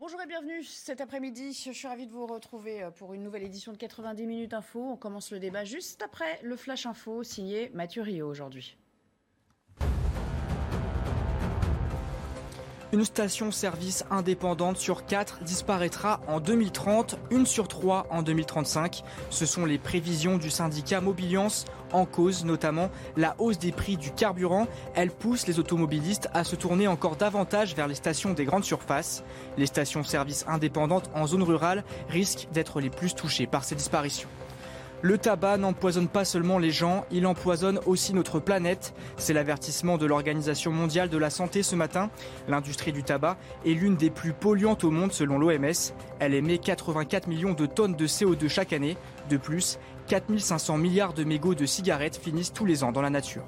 Bonjour et bienvenue cet après-midi. Je suis ravie de vous retrouver euh, pour une nouvelle édition de 90 minutes info. On commence le débat juste après le flash info signé Mathieu Rio aujourd'hui. Une station-service indépendante sur 4 disparaîtra en 2030, une sur 3 en 2035. Ce sont les prévisions du syndicat Mobiliance en cause notamment la hausse des prix du carburant. Elle pousse les automobilistes à se tourner encore davantage vers les stations des grandes surfaces. Les stations-service indépendantes en zone rurale risquent d'être les plus touchées par ces disparitions. Le tabac n'empoisonne pas seulement les gens, il empoisonne aussi notre planète. C'est l'avertissement de l'Organisation mondiale de la santé ce matin. L'industrie du tabac est l'une des plus polluantes au monde selon l'OMS. Elle émet 84 millions de tonnes de CO2 chaque année. De plus, 4500 milliards de mégots de cigarettes finissent tous les ans dans la nature.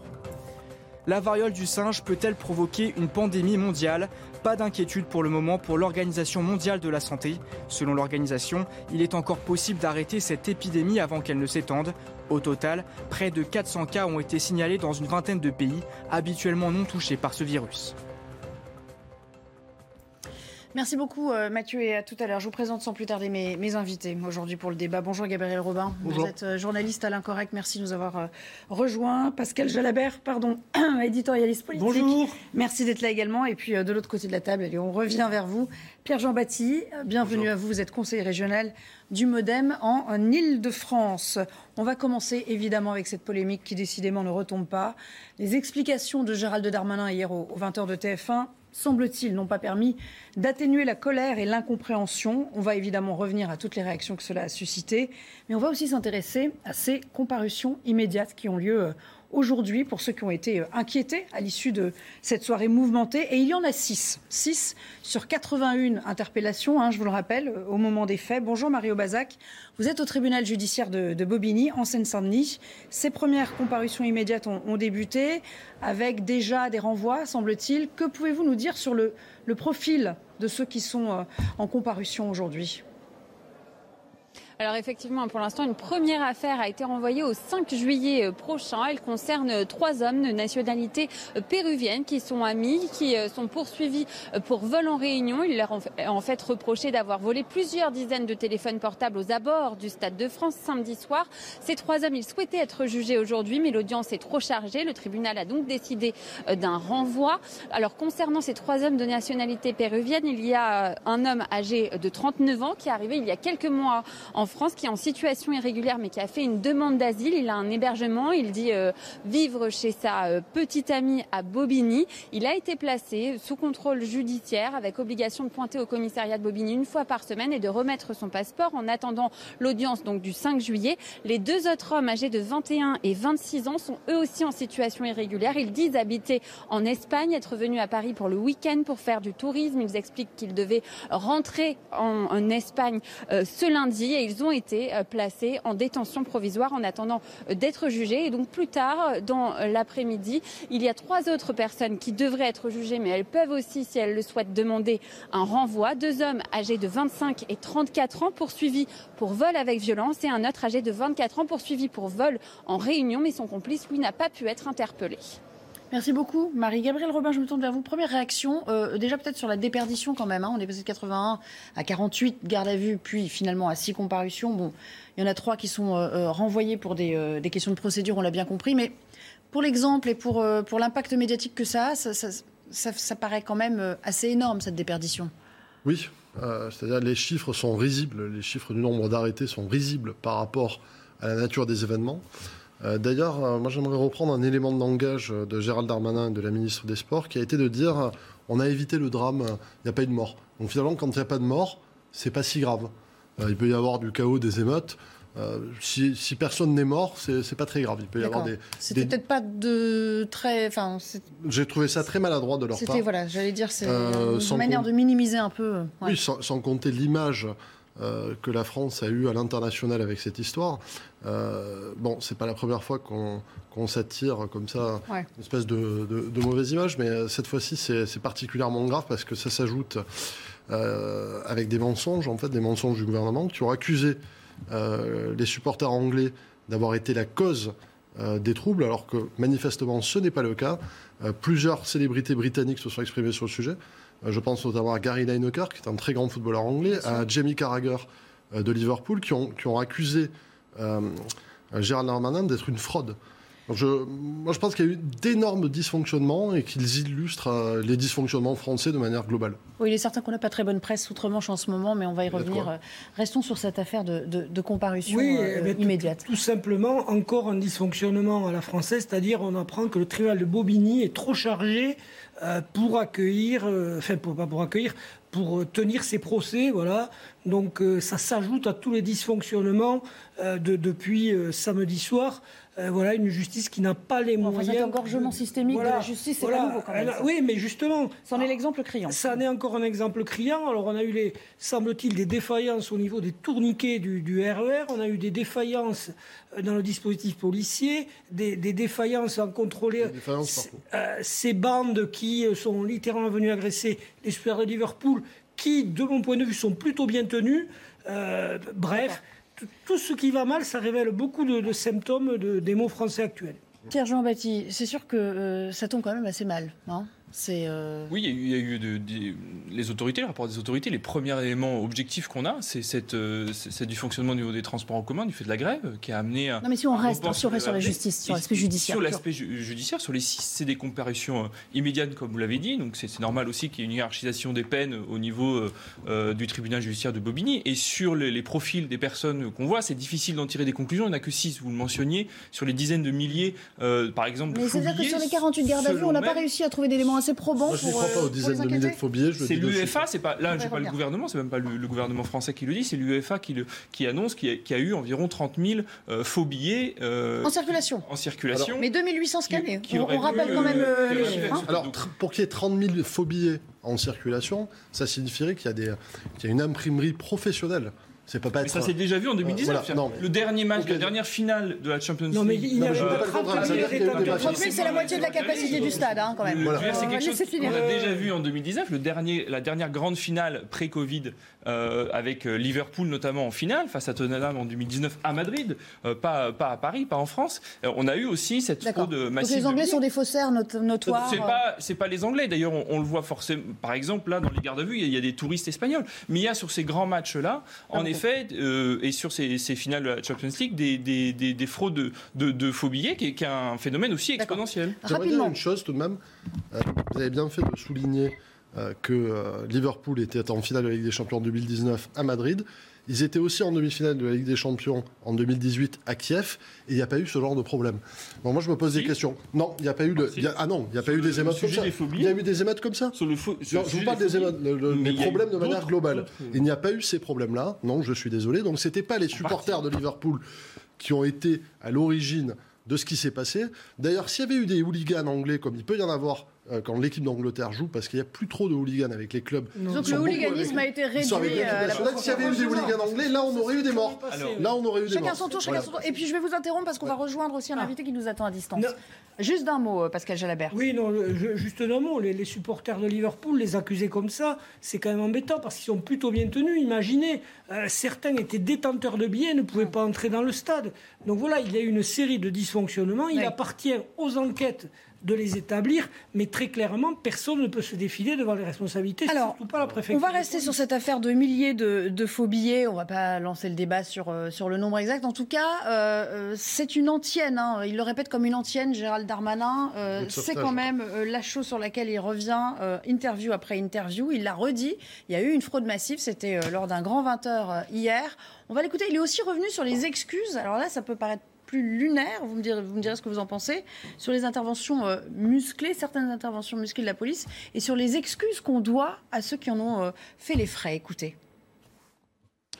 La variole du singe peut-elle provoquer une pandémie mondiale? Pas d'inquiétude pour le moment pour l'Organisation mondiale de la santé. Selon l'organisation, il est encore possible d'arrêter cette épidémie avant qu'elle ne s'étende. Au total, près de 400 cas ont été signalés dans une vingtaine de pays, habituellement non touchés par ce virus. Merci beaucoup euh, Mathieu et à tout à l'heure. Je vous présente sans plus tarder mes, invités aujourd'hui pour le débat. Bonjour Gabriel Robin. Vous êtes euh, journaliste à l'Incorrect. Merci de nous avoir euh, rejoints. Pascal Jalabert, pardon, éditorialiste politique. Bonjour. Merci d'être là également. Et puis de l'autre côté de la table, on revient vers vous. Pierre-Jean Batti, bienvenue à vous. Vous êtes conseiller régional du Modem en, en Ile-de-France. On va commencer évidemment avec cette polémique qui décidément ne retombe pas. Les explications de Gérald Darmanin hier aux 20h de TF1 semble-t-il, n'ont pas permis d'atténuer la colère et l'incompréhension. On va évidemment revenir à toutes les réactions que cela a suscitées, mais on va aussi s'intéresser à ces comparutions immédiates qui ont lieu euh, aujourd'hui pour ceux qui ont été euh, inquiétés à l'issue de cette soirée mouvementée. Et il y en a six. Six sur 81 interpellations, hein, je vous le rappelle, euh, au moment des faits. Bonjour Mario Bazac. Vous êtes au tribunal judiciaire de, Bobigny, en Seine-Saint-Denis. Ces premières comparutions immédiates ont, débuté avec déjà des renvois, semble-t-il. Que pouvez-vous nous dire sur le, le profil de ceux qui sont euh, en comparution aujourd'hui? Alors effectivement, pour l'instant, une première affaire a été renvoyée au 5 juillet euh, prochain. Elle concerne trois hommes de nationalité euh, péruvienne qui sont amis, qui euh, sont poursuivis pour vol en réunion. Il leur en fait reproché d'avoir volé plusieurs dizaines de téléphones portables aux abords du Stade de France samedi soir. Ces trois hommes, ils souhaitaient être jugés aujourd'hui, mais l'audience est trop chargée. Le tribunal a donc décidé d'un renvoi. Alors concernant ces trois hommes de nationalité péruvienne, il y a un homme âgé de 39 ans qui est arrivé il y a quelques mois en France, qui est en situation irrégulière mais qui a fait une demande d'asile. Il a un hébergement, il dit euh, vivre chez sa euh, petite amie à Bobigny. Il a été placé sous contrôle judiciaire avec obligation de pointer au commissariat de Bobigny une fois par semaine et de remettre son passeport en attendant l'audience donc du 5 juillet. Les deux autres hommes âgés de 21 et 26 ans sont eux aussi en situation irrégulière. Ils disent habiter en Espagne, être venus à Paris pour le week-end pour faire du tourisme. Ils expliquent qu'ils devaient rentrer en, Espagne euh, ce lundi et ils ont été euh, placés en détention provisoire en attendant euh, d'être jugés. Et donc plus tard, euh, dans l'après-midi, il y a trois autres personnes qui devraient être jugées, mais elles peuvent aussi, si elles le souhaitent, demander un renvoi. Deux hommes âgés de 25 et 34 ans poursuivis pour vol avec violence et un autre âgé de 24 ans poursuivi pour vol en réunion, mais son complice, lui, n'a pas pu être interpellé. Merci beaucoup, Marie-Gabrielle Robin. Je me tourne vers vous. Première réaction, euh, déjà peut-être sur la déperdition quand même. Hein. On est passé de 81 à 48 gardes à vue, puis finalement à 6 comparutions. Bon, il y en a 3 qui sont euh, euh, renvoyés pour des, questions de procédure, on l'a bien compris. Mais pour l'exemple et pour, l'impact médiatique que ça a, ça, ça, paraît quand même assez énorme, cette déperdition. Oui, c'est-à-dire les chiffres sont risibles. Les chiffres du nombre d'arrêtés sont risibles par rapport à la nature des événements. Euh, d'ailleurs, euh, moi j'aimerais reprendre un élément de langage euh, de Gérald Darmanin et de la ministre des Sports qui a été de dire on a évité le drame, il n'y a pas eu de mort. Donc finalement, quand il n'y a pas de mort, c'est pas si grave. il peut y avoir du chaos, des émeutes. si, personne n'est mort, c'est pas très grave. Il peut y avoir des. C'était peut-être pas de très. Enfin, J'ai trouvé ça très maladroit de leur part. C'était voilà, j'allais dire, c'est une manière de minimiser un peu. Oui, sans compter l'image euh, que la France a eu à l'international avec cette histoire. Euh, bon, c'est pas la première fois qu'on s'attire comme ça une espèce de, mauvaise image, mais euh, cette fois-ci c'est particulièrement grave parce que ça s'ajoute euh, avec des mensonges, en fait, des mensonges du gouvernement qui ont accusé les supporters anglais d'avoir été la cause des troubles, alors que manifestement ce n'est pas le cas. plusieurs célébrités britanniques se sont exprimées sur le sujet. Je pense notamment à Gary Lineker, qui est un très grand footballeur anglais, à Jamie Carragher de Liverpool, qui ont, qui ont accusé Gérald Darmanin d'être une fraude. Je, moi, je pense qu'il y a eu d'énormes dysfonctionnements et qu'ils illustrent euh, les dysfonctionnements français de manière globale. Oui, il est certain qu'on n'a pas très bonne presse outre-Manche en ce moment, mais on va y revenir. Euh, restons sur cette affaire de, comparution euh, eh immédiate. Tout, simplement, encore un dysfonctionnement à la française, c'est-à-dire on apprend que le tribunal de Bobigny est trop chargé pour accueillir, enfin pas pour accueillir, pour tenir ses procès, voilà. Donc ça s'ajoute à tous les dysfonctionnements de, depuis samedi soir. Euh, voilà, une justice qui n'a pas les moyens. Enfin, engorgement systémique de la justice, c'est pas nouveau quand même. oui, mais justement. C'en est l'exemple criant. Ça en est encore un exemple criant. Alors, on a eu, les, semble-t-il, des défaillances au niveau des tourniquets du, RER. E on a eu des défaillances euh, dans le dispositif policier, des, défaillances en contrôler euh, ces bandes qui sont littéralement venues agresser les supporters de Liverpool, qui, de mon point de vue, sont plutôt bien tenus. bref tout ce qui va mal, ça révèle beaucoup de, symptômes des mots français actuels. Pierre-Jean Baptiste, c'est sûr que euh, ça tombe quand même assez mal. Euh, oui, il y a eu, les autorités, le rapport des autorités. Les premiers éléments objectifs qu'on a, c'est cette, euh, du fonctionnement au niveau des transports en commun, du fait de la grève, qui a amené. Non, mais si on reste, sur, sur la justice, sur l'aspect judiciaire. Sur l'aspect judiciaire, sur les six, c'est des comparutions euh, immédiates, comme vous l'avez dit. Donc c'est normal aussi qu'il y ait une hiérarchisation des peines au niveau du tribunal judiciaire de Bobigny. Et sur les, profils des personnes qu'on voit, c'est difficile d'en tirer des conclusions. Il n'y en a que six, vous le mentionniez, sur les dizaines de milliers, par exemple. Mais c'est-à-dire que sur les 48 gardes à vue, on n'a pas réussi à trouver d'éléments assez probant Moi, je ne crois pas aux euh, dizaines de milliers de faux billets. C'est l'UEFA, c'est pas là, j'ai pas le gouvernement, c'est même pas le, gouvernement français qui le dit, c'est l'UEFA qui, qui annonce qu'il y, a eu environ 30 000 euh, faux billets euh, en circulation. En circulation. mais 2800 scannés. on, rappelle quand même les chiffres. Hein. Alors, pour qu'il y ait 30 000 faux billets en circulation, ça signifierait qu'il y, y a une imprimerie professionnelle pas, pas mais ça s'est déjà vu en 2019. Le dernier match, la dernière finale de la Champions League. Non, mais il y a 30 000 c'est la moitié de la capacité du stade, hein, quand même. C'est quelque chose qu'on a déjà vu en 2019. Le dernier, la dernière grande finale pré-Covid euh, avec euh, Liverpool notamment en finale face à Tottenham en 2019 à Madrid, euh, pas, pas à Paris, pas en France. on a eu aussi cette fraude massive. Donc les Anglais sont des faussaires notoires. C'est pas, c'est pas les Anglais. D'ailleurs, on, le voit forcément. Par exemple, là, dans les gardes à vue, il y, a des touristes espagnols. Mais il y a sur ces grands matchs-là, en effet fait, euh, et sur ces, finales de la Champions League, des, des, fraudes de, faux billets, qui est, un phénomène aussi exponentiel. J'aimerais dire une chose tout de même. Euh, vous avez bien fait de souligner euh, que Liverpool était en finale de la Ligue des Champions en 2019 à Madrid. Ils étaient aussi en demi-finale de la Ligue des Champions en 2018 à Kiev et il n'y a pas eu ce genre de problème. Moi, je me pose des questions. Non, il n'y a pas eu de. ah non, il n'y a pas eu des émeutes comme ça. Il y a eu des émeutes comme ça. le je vous parle des émeutes, des problèmes de manière globale. Il n'y a pas eu ces problèmes-là. Non, je suis désolé. Donc, c'était pas les supporters de Liverpool qui ont été à l'origine de ce qui s'est passé. D'ailleurs, s'il y avait eu des hooligans anglais, comme il peut y en avoir euh, quand l'équipe d'Angleterre joue, parce qu'il n'y a plus trop de hooligans avec les clubs. Donc le hooliganisme a été réduit. Euh, s'il y avait eu des hooligans anglais, là on aurait eu des morts. là on aurait eu des chacun Son tour, chacun son tour. Et puis je vais vous interrompre parce qu'on va rejoindre aussi un ah. invité qui nous attend à distance. Juste d'un mot, euh, Pascal Jalabert. Oui, non, juste d'un mot. Les, supporters de Liverpool, les accuser comme ça, c'est quand même embêtant parce qu'ils sont plutôt bien tenus. Imaginez, certains étaient détenteurs de billets, ne pouvaient pas entrer dans le stade. Donc voilà, il y a eu une série de dysfonctionnements. Il appartient aux enquêtes de les établir, mais très clairement, personne ne peut se défiler devant les responsabilités, Alors, surtout pas la préfecture. On va rester sur cette affaire de milliers de, faux billets, on ne va pas lancer le débat sur, euh, sur le nombre exact. En tout cas, euh, euh, c'est une antienne, hein. il le répète comme une antienne, Gérald Darmanin. c'est quand même la chose sur laquelle il revient, interview après interview. Il l'a redit, il y a eu une fraude massive, c'était lors d'un grand 20h hier. On va l'écouter, il est aussi revenu sur les excuses. Alors là, ça peut paraître plus lunaire, vous me direz, vous ce que vous en pensez, sur les interventions euh, musclées, certaines interventions musclées de la police, et sur les excuses qu'on doit à ceux qui en ont euh, fait les frais. Écoutez.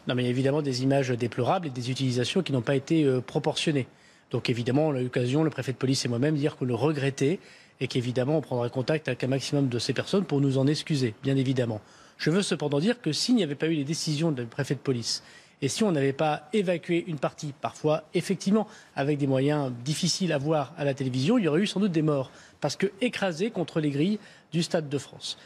Non, mais il y a évidemment des images déplorables et des utilisations qui n'ont pas été euh, proportionnées. Donc évidemment, on a eu l'occasion, le préfet de police et moi-même, dire qu'on le regrettait et qu'évidemment, on prendrait contact avec un maximum de ces personnes pour nous en excuser, bien évidemment. Je veux cependant dire que s'il n'y avait pas eu les décisions du préfet de police et si on n'avait pas évacué une partie, parfois effectivement avec des moyens difficiles à voir à la télévision, il y aurait eu sans doute des morts, parce que écrasés contre les grilles du Stade de France.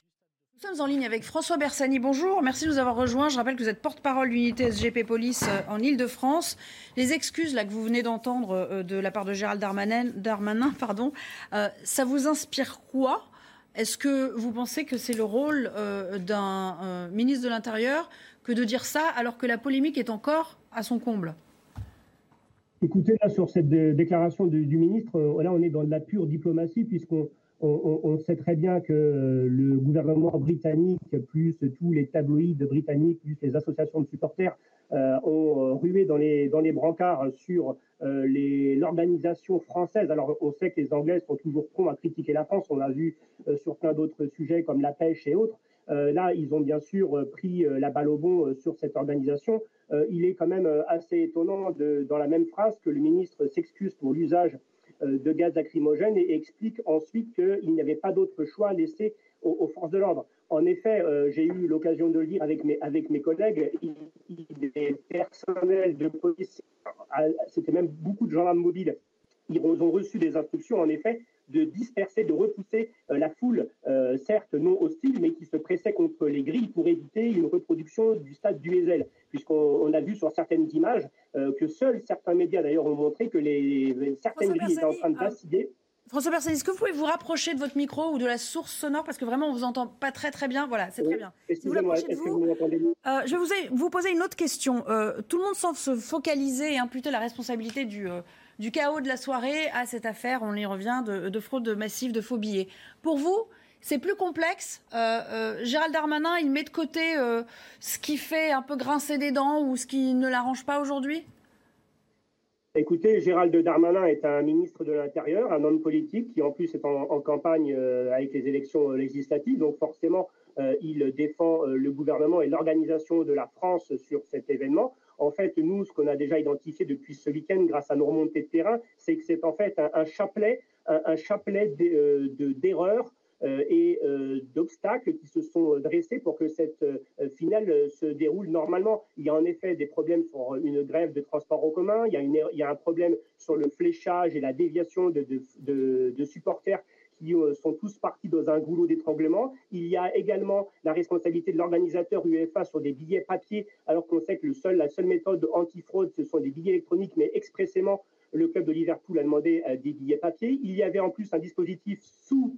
Nous sommes en ligne avec François Bersani. Bonjour, merci de nous avoir rejoints. Je rappelle que vous êtes porte-parole de l'unité SGP Police euh, en Ile-de-France. Les excuses là, que vous venez d'entendre euh, de la part de Gérald Darmanin, Darmanin pardon, euh, ça vous inspire quoi? Est-ce que vous pensez que c'est le rôle d'un ministre de l'Intérieur que de dire ça alors que la polémique est encore à son comble Écoutez, là, sur cette déclaration du, ministre, là, on est dans de la pure diplomatie, puisqu'on on, sait très bien que le gouvernement britannique, plus tous les tabloïds britanniques, plus les associations de supporters, euh, ont euh, rué dans les, dans les brancards sur euh, l'organisation française. Alors, on sait que les Anglais sont toujours prompts à critiquer la France. On l'a vu sur plein d'autres sujets comme la pêche et autres. Là, ils ont bien sûr pris la balle au bon sur cette organisation. il est quand même assez étonnant dans la même phrase que le ministre s'excuse pour l'usage de gaz lacrymogène et explique ensuite qu'il n'y avait pas d'autre choix à laisser aux, forces de l'ordre. En effet, euh, j'ai eu l'occasion de le dire avec mes, collègues, il, des personnels de police, c'était même beaucoup de gendarmes mobiles, ils ont reçu des instructions, en effet, de disperser, de repousser euh, la foule, euh, certes non hostile, mais qui se pressait contre les grilles pour éviter une reproduction du stade du Hesel, puisqu'on a vu sur certaines images que seuls certains médias d'ailleurs ont montré que les, certaines grilles étaient en train de vaciller. François Persson, est-ce que vous pouvez vous rapprocher de votre micro ou de la source sonore? Parce que vraiment on vous entend pas très très bien. Voilà, c'est très bien. Si vous approchez de vous, euh, je vais vous, poser une autre question. Euh, tout le monde semble se focaliser et imputer la responsabilité du, euh, du chaos de la soirée à cette affaire. On y revient de, fraude massive de faux billets. Pour vous, c'est plus complexe. Gérald Darmanin, il met de côté ce qui fait un peu grincer des dents ou ce qui ne l'arrange pas aujourd'hui? Écoutez, Gérald Darmanin est un ministre de l'Intérieur, un homme politique qui en plus est en, campagne euh, avec les élections euh, législatives. Donc forcément, euh, il défend le gouvernement et l'organisation de la France sur cet événement. En fait, nous, ce qu'on a déjà identifié depuis ce week-end grâce à nos remontées de terrain, c'est que c'est en fait un, chapelet, un, chapelet d'erreurs euh, et euh, d'obstacles qui se sont dressés pour que cette euh, finale se déroule normalement. Il y a en effet des problèmes sur une grève de transport en commun, il y a, une, il y a un problème sur le fléchage et la déviation de, de, supporters qui sont tous partis dans un goulot d'étranglement. Il y a également la responsabilité de l'organisateur UEFA sur des billets papier, alors qu'on sait que le seul, la seule méthode anti-fraude, ce sont des billets électroniques, mais expressément, le club de Liverpool a demandé des billets papier. Il y avait en plus un dispositif sous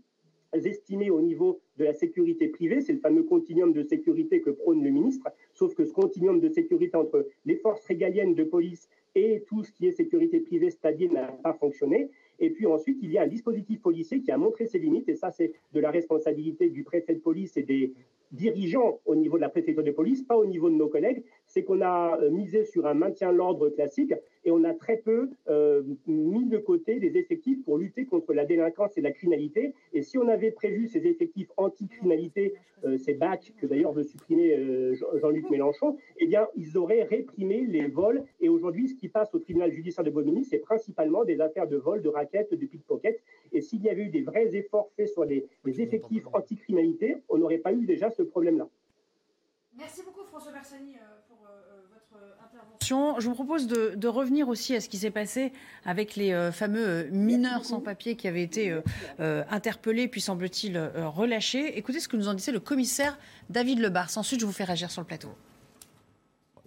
estimés au niveau de la sécurité privée. C'est le fameux continuum de sécurité que prône le ministre. Sauf que ce continuum de sécurité entre les forces régaliennes de police et tout ce qui est sécurité privée, c'est-à-dire n'a pas fonctionné. Et puis ensuite, il y a un dispositif policier qui a montré ses limites, et ça, c'est de la responsabilité du préfet de police et des dirigeants au niveau de la préfecture de police, pas au niveau de nos collègues, c'est qu'on a misé sur un maintien de l'ordre classique et on a très peu euh, mis de côté des effectifs pour lutter contre la délinquance et la criminalité. Et si on avait prévu ces effectifs anti-criminalité, euh, ces BAC que d'ailleurs veut supprimer Jean-Luc Mélenchon, eh bien, ils auraient réprimé les vols. Et aujourd'hui, ce qui passe au tribunal judiciaire de Bobigny, c'est principalement des affaires de vol, de raquettes, de pickpocket. Et s'il y avait eu des vrais efforts faits sur les, les effectifs anti-criminalité, on n'aurait pas eu déjà ce problème-là. Merci beaucoup François Bersani euh, pour euh, euh, votre Je vous propose de, revenir aussi à ce qui s'est passé avec les fameux mineurs sans papier qui avaient été interpellés puis semble-t-il relâchés. Écoutez ce que nous en disait le commissaire David Lebars. Ensuite, je vous fais réagir sur le plateau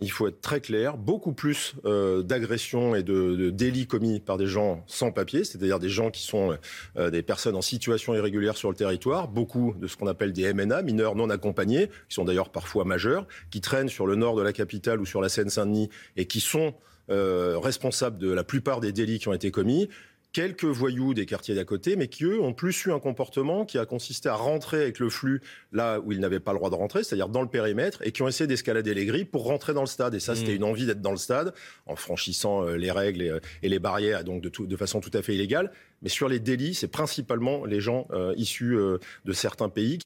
il faut être très clair, beaucoup plus euh, d'agressions et de, délits commis par des gens sans papier, c'est-à-dire des gens qui sont euh, des personnes en situation irrégulière sur le territoire, beaucoup de ce qu'on appelle des MNA, mineurs non accompagnés, qui sont d'ailleurs parfois majeurs, qui traînent sur le nord de la capitale ou sur la Seine-Saint-Denis et qui sont euh, responsables de la plupart des délits qui ont été commis quelques voyous des quartiers d'à côté, mais qui, eux, ont plus eu un comportement qui a consisté à rentrer avec le flux là où ils n'avaient pas le droit de rentrer, c'est-à-dire dans le périmètre, et qui ont essayé d'escalader les grilles pour rentrer dans le stade. Et ça, c'était mmh. une envie d'être dans le stade, en franchissant euh, les règles euh, et, les barrières, donc de, de, façon tout à fait illégale. Mais sur les délits, c'est principalement les gens euh, issus de certains pays.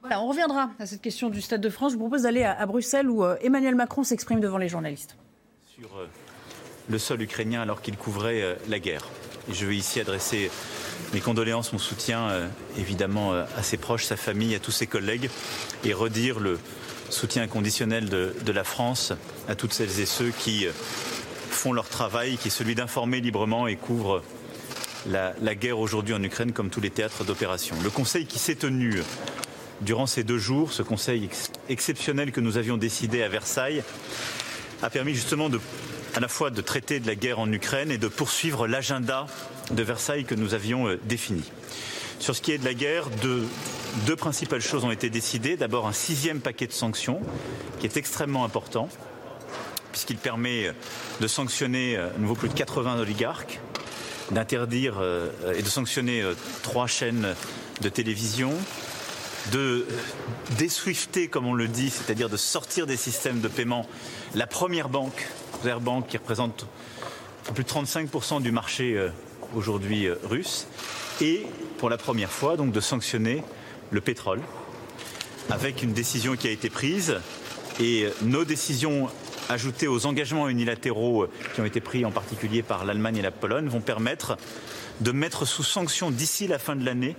Voilà, on reviendra à cette question du Stade de France. Je vous propose d'aller à, Bruxelles où Emmanuel Macron s'exprime devant les journalistes. Sur le sol ukrainien alors qu'il couvrait la guerre je veux ici adresser mes condoléances, mon soutien euh, évidemment euh, à ses proches, sa famille, à tous ses collègues et redire le soutien inconditionnel de, la France à toutes celles et ceux qui euh, font leur travail, qui est celui d'informer librement et couvrent la, la guerre aujourd'hui en Ukraine comme tous les théâtres d'opération. Le Conseil qui s'est tenu durant ces deux jours, ce Conseil exceptionnel que nous avions décidé à Versailles, a permis justement à la fois de traiter de la guerre en Ukraine et de poursuivre l'agenda de Versailles que nous avions euh, défini. Sur ce qui est de la guerre, deux, deux principales choses ont été décidées. D'abord, un sixième paquet de sanctions qui est extrêmement important, puisqu'il permet de sanctionner à nouveau plus de 80 oligarques, d'interdire et de sanctionner trois chaînes de télévision, de déswifter, comme on le dit, c'est-à-dire de sortir des systèmes de paiement, la première banque, qui représente plus de 35% du marché euh, aujourd'hui euh, russe, et pour la première fois, donc, de sanctionner le pétrole, avec une décision qui a été prise, et euh, nos décisions ajoutées aux engagements unilatéraux qui ont été pris en particulier par l'Allemagne et la Pologne vont permettre de mettre sous sanction d'ici la fin de l'année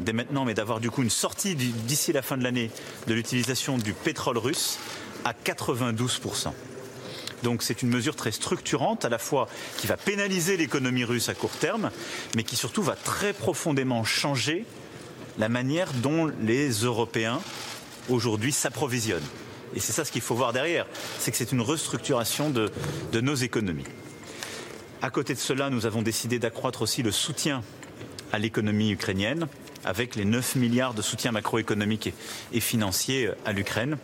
dès maintenant, mais d'avoir du coup une sortie d'ici la fin de l'année de l'utilisation du pétrole russe à 92%. Donc c'est une mesure très structurante, à la fois qui va pénaliser l'économie russe à court terme, mais qui surtout va très profondément changer la manière dont les Européens aujourd'hui s'approvisionnent. Et c'est ça ce qu'il faut voir derrière, c'est que c'est une restructuration de, de nos économies. À côté de cela, nous avons décidé d'accroître aussi le soutien à l'économie ukrainienne avec les 9 milliards de soutien macroéconomique et, financier à l'Ukraine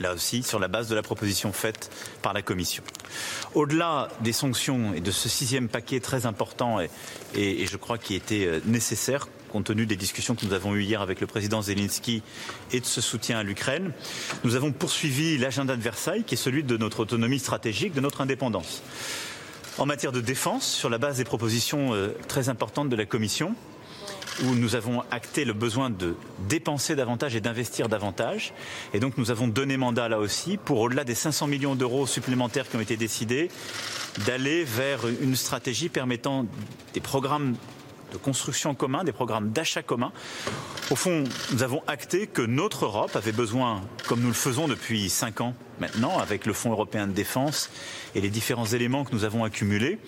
là aussi sur la base de la proposition faite par la Commission. Au-delà des sanctions et de ce sixième paquet très important et, et, je crois qui était euh, nécessaire compte tenu des discussions que nous avons eues hier avec le président Zelensky et de ce soutien à l'Ukraine, nous avons poursuivi l'agenda de Versailles qui est celui de notre autonomie stratégique, de notre indépendance. En matière de défense, sur la base des propositions euh, très importantes de la Commission, où nous avons acté le besoin de dépenser davantage et d'investir davantage. Et donc nous avons donné mandat là aussi pour, au-delà des 500 millions d'euros supplémentaires qui ont été décidés, d'aller vers une stratégie permettant des programmes de construction commun, des programmes d'achat commun. Au fond, nous avons acté que notre Europe avait besoin, comme nous le faisons depuis cinq ans maintenant, avec le Fonds européen de défense et les différents éléments que nous avons accumulés,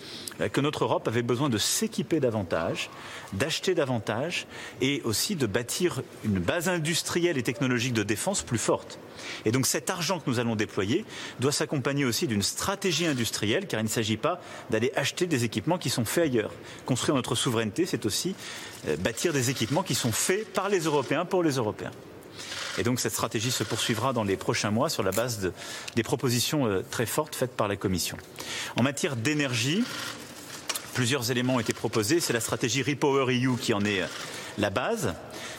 euh, que notre Europe avait besoin de s'équiper davantage, d'acheter davantage et aussi de bâtir une base industrielle et technologique de défense plus forte. Et donc cet argent que nous allons déployer doit s'accompagner aussi d'une stratégie industrielle, car il ne s'agit pas d'aller acheter des équipements qui sont faits ailleurs. Construire notre souveraineté, c'est aussi euh, bâtir des équipements qui sont faits par les Européens pour les Européens. Et donc cette stratégie se poursuivra dans les prochains mois sur la base de, des propositions euh, très fortes faites par la Commission. En matière d'énergie, plusieurs éléments ont été proposés. C'est la stratégie Repower EU qui en est euh, la base.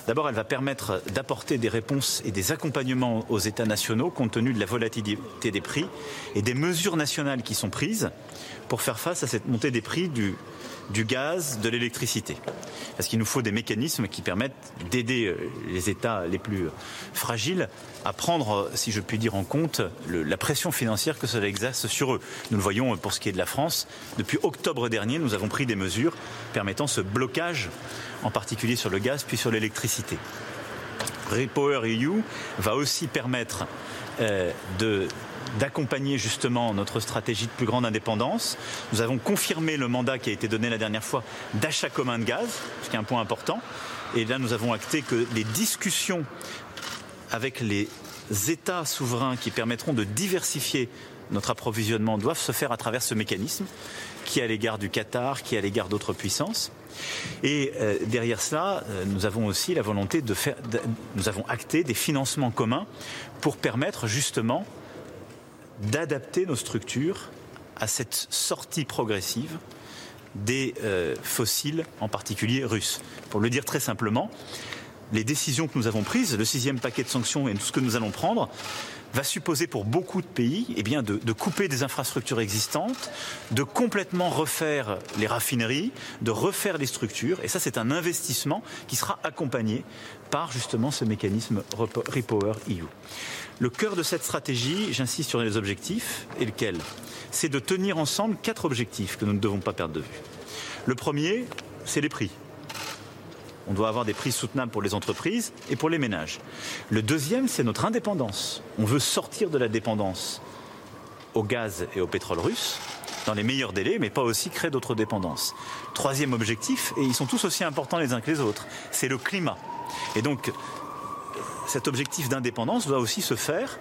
D'abord, elle va permettre d'apporter des réponses et des accompagnements aux États nationaux compte tenu de la volatilité des prix et des mesures nationales qui sont prises pour faire face à cette montée des prix du, gaz, de l'électricité. Parce qu'il nous faut des mécanismes qui permettent d'aider euh, les États les plus fragiles à prendre, euh, si je puis dire, en compte la pression financière que cela exerce sur eux. Nous le voyons pour ce qui est de la France. Depuis octobre dernier, nous avons pris des mesures permettant ce blocage, en particulier sur le gaz puis sur l'électricité. Repower EU va aussi permettre euh, de d'accompagner justement notre stratégie de plus grande indépendance. Nous avons confirmé le mandat qui a été donné la dernière fois d'achat commun de gaz, ce qui est un point important. Et là, nous avons acté que les discussions avec les États souverains qui permettront de diversifier notre approvisionnement doivent se faire à travers ce mécanisme, qui est à l'égard du Qatar, qui est à l'égard d'autres puissances. Et euh, derrière cela, euh, nous avons aussi la volonté de faire, nous avons acté des financements communs pour permettre justement d'adapter nos structures à cette sortie progressive des euh, fossiles, en particulier russes. Pour le dire très simplement, les décisions que nous avons prises, le sixième paquet de sanctions et tout ce que nous allons prendre, va supposer pour beaucoup de pays eh bien, de, de, couper des infrastructures existantes, de complètement refaire les raffineries, de refaire les structures. Et ça, c'est un investissement qui sera accompagné par justement ce mécanisme Repower EU. Le cœur de cette stratégie, j'insiste sur les objectifs, et lequel? C'est de tenir ensemble quatre objectifs que nous ne devons pas perdre de vue. Le premier, c'est les prix. On doit avoir des prix soutenables pour les entreprises et pour les ménages. Le deuxième, c'est notre indépendance. On veut sortir de la dépendance au gaz et au pétrole russe dans les meilleurs délais, mais pas aussi créer d'autres dépendances. Troisième objectif, et ils sont tous aussi importants les uns que les autres, c'est le climat. Et donc, cet objectif d'indépendance doit aussi se faire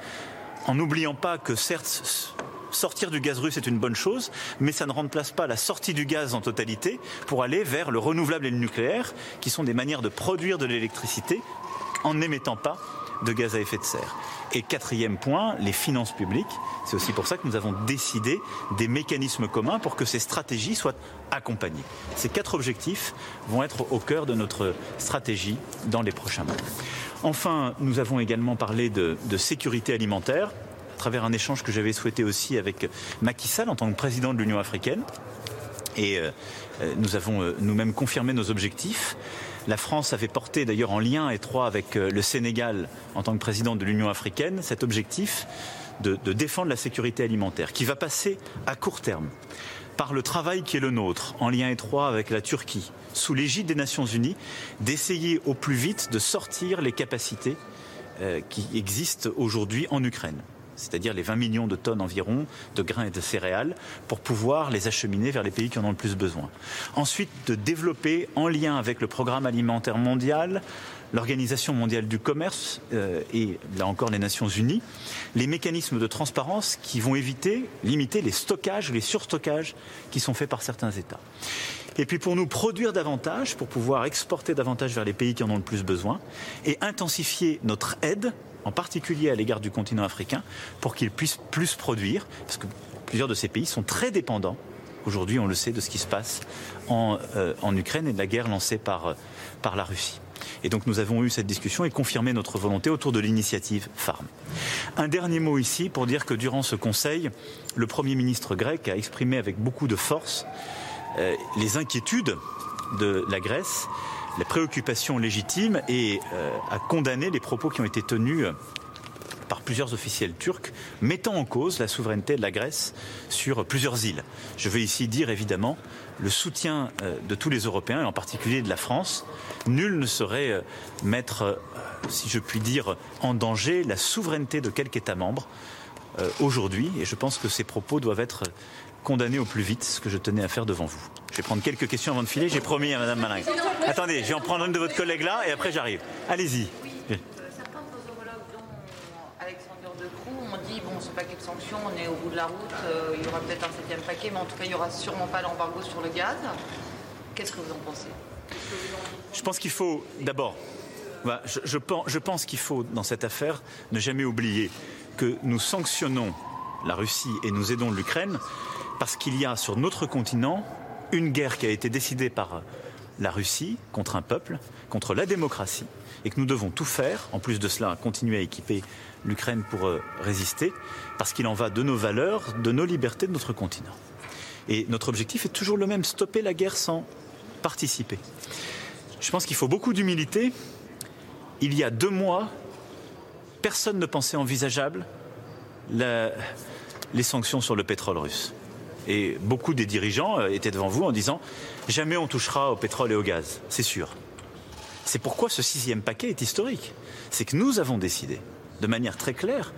en n'oubliant pas que certes, sortir du gaz russe est une bonne chose, mais ça ne remplace pas la sortie du gaz en totalité pour aller vers le renouvelable et le nucléaire, qui sont des manières de produire de l'électricité en n'émettant pas de gaz à effet de serre. Et quatrième point, les finances publiques. C'est aussi pour ça que nous avons décidé des mécanismes communs pour que ces stratégies soient accompagnées. Ces quatre objectifs vont être au cœur de notre stratégie dans les prochains mois. Enfin, nous avons également parlé de, sécurité alimentaire à travers un échange que j'avais souhaité aussi avec Macky Sall en tant que président de l'Union africaine. Et euh, nous avons euh, nous-mêmes confirmé nos objectifs. La France avait porté d'ailleurs en lien étroit avec euh, le Sénégal en tant que président de l'Union africaine cet objectif de, de, défendre la sécurité alimentaire qui va passer à court terme par le travail qui est le nôtre en lien étroit avec la Turquie sous l'égide des Nations Unies d'essayer au plus vite de sortir les capacités euh, qui existent aujourd'hui en Ukraine c'est-à-dire les 20 millions de tonnes environ de grains et de céréales, pour pouvoir les acheminer vers les pays qui en ont le plus besoin. Ensuite, de développer, en lien avec le programme alimentaire mondial, l'Organisation mondiale du commerce euh, et là encore les Nations unies, les mécanismes de transparence qui vont éviter, limiter les stockages, les surstockages qui sont faits par certains États. Et puis pour nous produire davantage, pour pouvoir exporter davantage vers les pays qui en ont le plus besoin, et intensifier notre aide en particulier à l'égard du continent africain, pour qu'ils puissent plus produire, parce que plusieurs de ces pays sont très dépendants, aujourd'hui on le sait, de ce qui se passe en, euh, Ukraine et de la guerre lancée par, par la Russie. Et donc nous avons eu cette discussion et confirmé notre volonté autour de l'initiative Farm. Un dernier mot ici pour dire que durant ce Conseil, le Premier ministre grec a exprimé avec beaucoup de force euh, les inquiétudes de la Grèce les préoccupations légitimes et euh, a condamné les propos qui ont été tenus euh, par plusieurs officiels turcs, mettant en cause la souveraineté de la Grèce sur plusieurs îles. Je veux ici dire évidemment le soutien euh, de tous les Européens, et en particulier de la France. Nul ne saurait mettre, si je puis dire, en danger la souveraineté de quelque État membre aujourd'hui, et je pense que ces propos doivent être condamnés au plus vite, ce que je tenais à faire devant vous. Je vais prendre quelques questions avant de filer. J'ai promis à Madame Malingue. Attendez, je vais en prendre une de votre collègue là et après j'arrive. Allez-y. Certains de vos homologues, dont Alexandre De Croo, ont dit bon, c'est pas qu'une sanction, on est au bout de la route, euh, il y aura peut-être un septième paquet, mais en tout cas, il y aura sûrement pas l'embargo sur le gaz. Qu'est-ce que vous en pensez? Je pense qu'il faut d'abord. Voilà, je, je pense, je pense qu'il faut, dans cette affaire, ne jamais oublier que nous sanctionnons la Russie et nous aidons l'Ukraine parce qu'il y a sur notre continent une guerre qui a été décidée par la Russie contre un peuple, contre la démocratie, et que nous devons tout faire, en plus de cela, continuer à équiper l'Ukraine pour euh, résister, parce qu'il en va de nos valeurs, de nos libertés, de notre continent. Et notre objectif est toujours le même, stopper la guerre sans participer. Je pense qu'il faut beaucoup d'humilité. Il y a deux mois, personne ne pensait envisageable les sanctions sur le pétrole russe. Et beaucoup des dirigeants euh, étaient devant vous en disant jamais on touchera au pétrole et au gaz, c'est sûr. C'est pourquoi ce sixième paquet est historique. C'est que nous avons décidé, de manière très claire,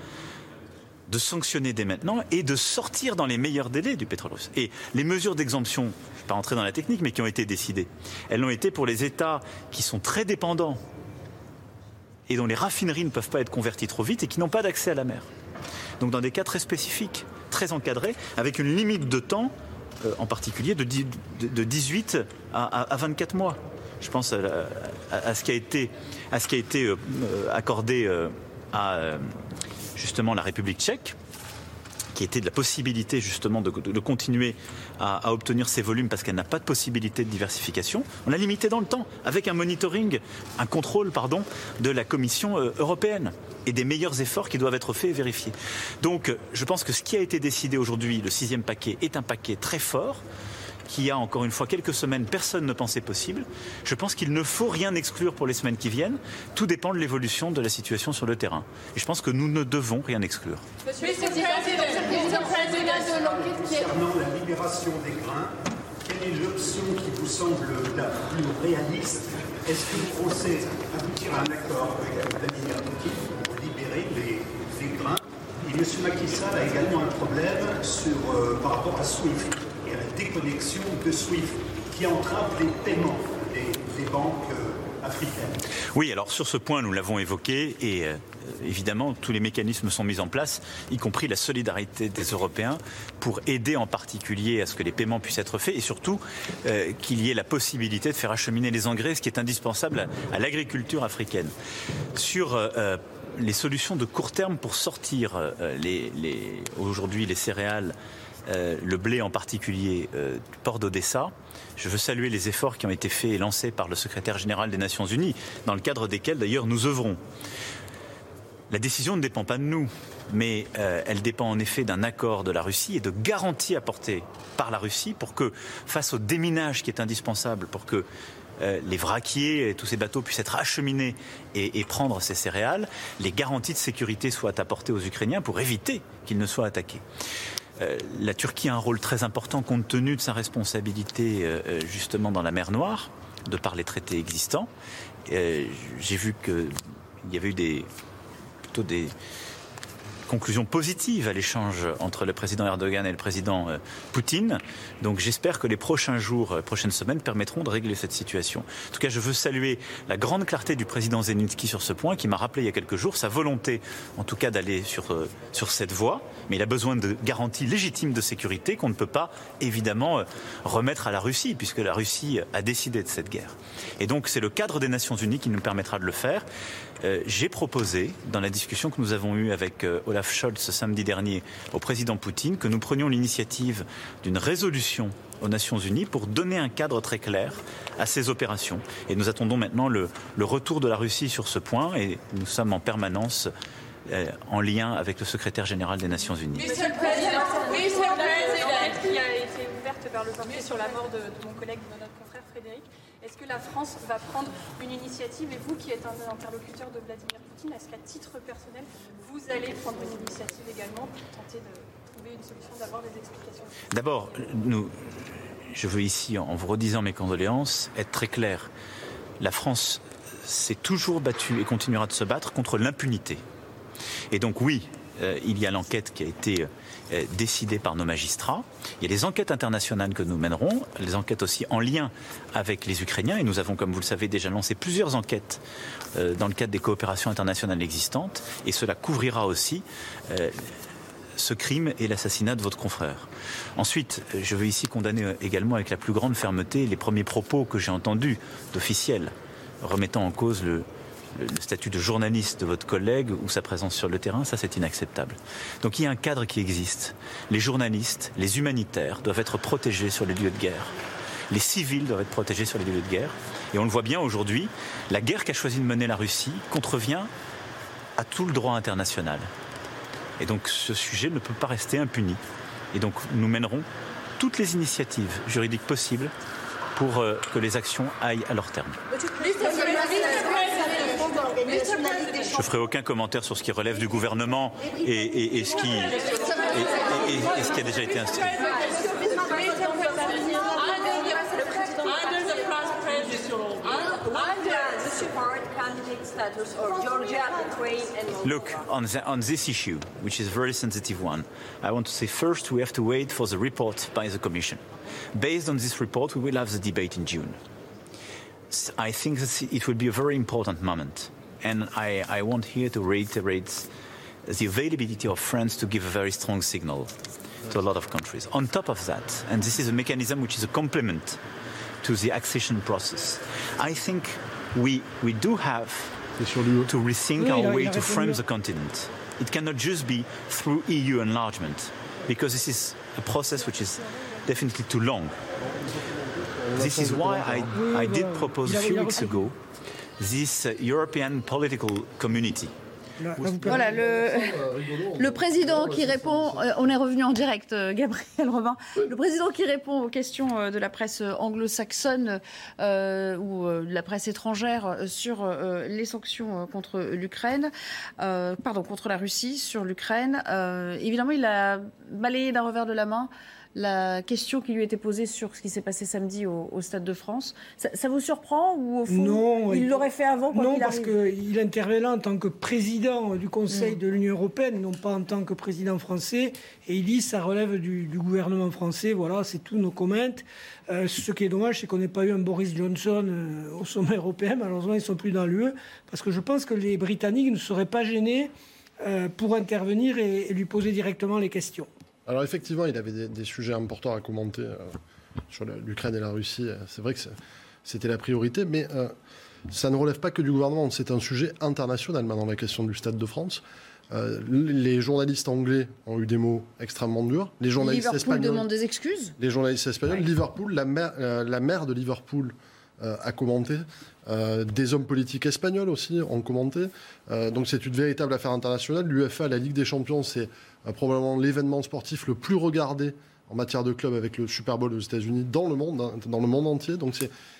de sanctionner dès maintenant et de sortir dans les meilleurs délais du pétrole russe. Et les mesures d'exemption, je ne vais pas rentrer dans la technique, mais qui ont été décidées, elles ont été pour les États qui sont très dépendants et dont les raffineries ne peuvent pas être converties trop vite et qui n'ont pas d'accès à la mer. Donc dans des cas très spécifiques, très encadrés, avec une limite de temps, euh, en particulier de, dix- de- de 18 à, à- à 24 mois. Je pense à, ce qui a été, à ce qui a été euh, euh, accordé à justement la République tchèque, qui était de la possibilité justement de, continuer à, à obtenir ces volumes parce qu'elle n'a pas de possibilité de diversification. On l'a limité dans le temps avec un monitoring, un contrôle pardon, de la Commission euh, européenne et des meilleurs efforts qui doivent être faits et vérifiés. Donc je pense que ce qui a été décidé aujourd'hui, le sixième paquet, est un paquet très fort qui a encore une fois quelques semaines, personne ne pensait possible. Je pense qu'il ne faut rien exclure pour les semaines qui viennent. Tout dépend de l'évolution de la situation sur le terrain. Et je pense que nous ne devons rien exclure. Monsieur le Président, le de l'enquête. Concernant la libération des grains, quelle est l'option qui vous semble la plus réaliste? Est-ce que vous pensez aboutir à un accord avec Vladimir Poutine pour libérer les, les grains? Et M. Macky Sall a également un problème sur, euh, par rapport à SWIFT la déconnexion de SWIFT qui entrave les paiements des, banques euh, africaines. Oui, alors sur ce point, nous l'avons évoqué et euh, évidemment, tous les mécanismes sont mis en place, y compris la solidarité des Européens, pour aider en particulier à ce que les paiements puissent être faits et surtout euh, qu'il y ait la possibilité de faire acheminer les engrais, ce qui est indispensable à, l'agriculture africaine. Sur les solutions de court terme pour sortir aujourd'hui les céréales le blé en particulier du port d'Odessa. Je veux saluer les efforts qui ont été faits et lancés par le secrétaire général des Nations Unies, dans le cadre desquels d'ailleurs nous œuvrons. La décision ne dépend pas de nous, mais euh, elle dépend en effet d'un accord de la Russie et de garanties apportées par la Russie pour que, face au déminage qui est indispensable pour que euh, les vraquiers et tous ces bateaux puissent être acheminés et, prendre ces céréales, les garanties de sécurité soient apportées aux Ukrainiens pour éviter qu'ils ne soient attaqués. Euh, la Turquie a un rôle très important compte tenu de sa responsabilité justement dans la mer Noire, de par les traités existants. J'ai vu qu'il y avait eu des plutôt des conclusions positives à l'échange entre le président Erdogan et le président euh, Poutine. Donc j'espère que les prochains jours, euh, prochaines semaines permettront de régler cette situation. En tout cas, je veux saluer la grande clarté du président Zelensky sur ce point, qui m'a rappelé il y a quelques jours sa volonté, en tout cas, d'aller sur, euh, sur cette voie. Mais il a besoin de garanties légitimes de sécurité qu'on ne peut pas, évidemment, remettre à la Russie, puisque la Russie a décidé de cette guerre. Et donc c'est le cadre des Nations Unies qui nous permettra de le faire. Euh, j'ai proposé, dans la discussion que nous avons eue avec euh, Olaf Scholz samedi dernier au président Poutine, que nous prenions l'initiative d'une résolution aux Nations Unies pour donner un cadre très clair à ces opérations. Et nous attendons maintenant le, retour de la Russie sur ce point et nous sommes en permanence euh, en lien avec le secrétaire général des Nations Unies. Que la France va prendre une initiative et vous qui êtes un interlocuteur de Vladimir Poutine, est-ce qu'à titre personnel, vous allez prendre une initiative également pour tenter de trouver une solution, d'avoir des explications D'abord, nous, je veux ici, en vous redisant mes condoléances, être très clair. La France s'est toujours battue et continuera de se battre contre l'impunité. Et donc oui, euh, il y a l'enquête qui a été euh, décidée par nos magistrats. Il y a les enquêtes internationales que nous mènerons, les enquêtes aussi en lien avec les Ukrainiens. Et nous avons, comme vous le savez, déjà lancé plusieurs enquêtes euh, dans le cadre des coopérations internationales existantes. Et cela couvrira aussi ce crime et l'assassinat de votre confrère. Ensuite, je veux ici condamner également avec la plus grande fermeté les premiers propos que j'ai entendus d'officiels remettant en cause le, le, statut de journaliste de votre collègue ou sa présence sur le terrain, ça c'est inacceptable. Donc il y a un cadre qui existe. Les journalistes, les humanitaires doivent être protégés sur les lieux de guerre. Les civils doivent être protégés sur les lieux de guerre. Et on le voit bien aujourd'hui, la guerre qu'a choisi de mener la Russie contrevient à tout le droit international. Et donc ce sujet ne peut pas rester impuni. Et donc nous mènerons toutes les initiatives juridiques possibles pour euh, que les actions aillent à leur terme. Je ferai aucun commentaire sur ce qui relève du gouvernement et, ce, qui, et, ce qui a déjà été inscrit. Look, on, the, on this issue, which is a very sensitive one, I want to say first we have to wait for the report by the Commission. Based on this report, we will have the debate in June. I think that it will be a very important moment. And I, I want here to reiterate the availability of France to give a very strong signal to a lot of countries. On top of that, and this is a mechanism which is a complement to the accession process, I think we, we do have to rethink our way to frame the continent. It cannot just be through EU enlargement, because this is a process which is definitely too long. This is why I, I did propose a few weeks ago this European political community. Voilà, le, le, président qui répond, euh, on est revenu en direct, euh, Gabriel Robin, le président qui répond aux questions euh, de la presse anglo-saxonne euh, ou de la presse étrangère sur euh, les sanctions contre l'Ukraine, euh, pardon, contre la Russie sur l'Ukraine. évidemment, il a balayé d'un revers de la main la question qui lui était posée sur ce qui s'est passé samedi au, Stade de France. Ça, vous surprend ou au fond, non, il l'aurait fait avant Non, parce qu'il intervient là en tant que président du Conseil mm. de l'Union européenne, non pas en tant que président français. Et il dit ça relève du, gouvernement français. Voilà, c'est tout nos commentaires. Euh, ce qui est dommage, c'est qu'on n'ait pas eu un Boris Johnson euh, au sommet européen. Malheureusement, ils ne sont plus dans l'UE. Parce que je pense que les Britanniques ne seraient pas gênés euh, pour intervenir et, lui poser directement les questions. Alors effectivement, il avait des, sujets importants à commenter sur l'Ukraine et la Russie. C'est vrai que c'était la priorité, mais ça ne relève pas que du gouvernement. C'est un sujet international maintenant, la question du Stade de France. Euh, les journalistes anglais ont eu des mots extrêmement durs. Les journalistes Liverpool espagnols demande des excuses? Les journalistes espagnols, Liverpool, la maire, euh, la maire de Liverpool euh, a commenté. Des hommes politiques espagnols aussi ont commenté. donc c'est une véritable affaire internationale. L'UFA, la Ligue des Champions, c'est probablement l'événement sportif le plus regardé en matière de club avec le Super Bowl aux États-Unis dans le monde, hein, dans le monde entier. Donc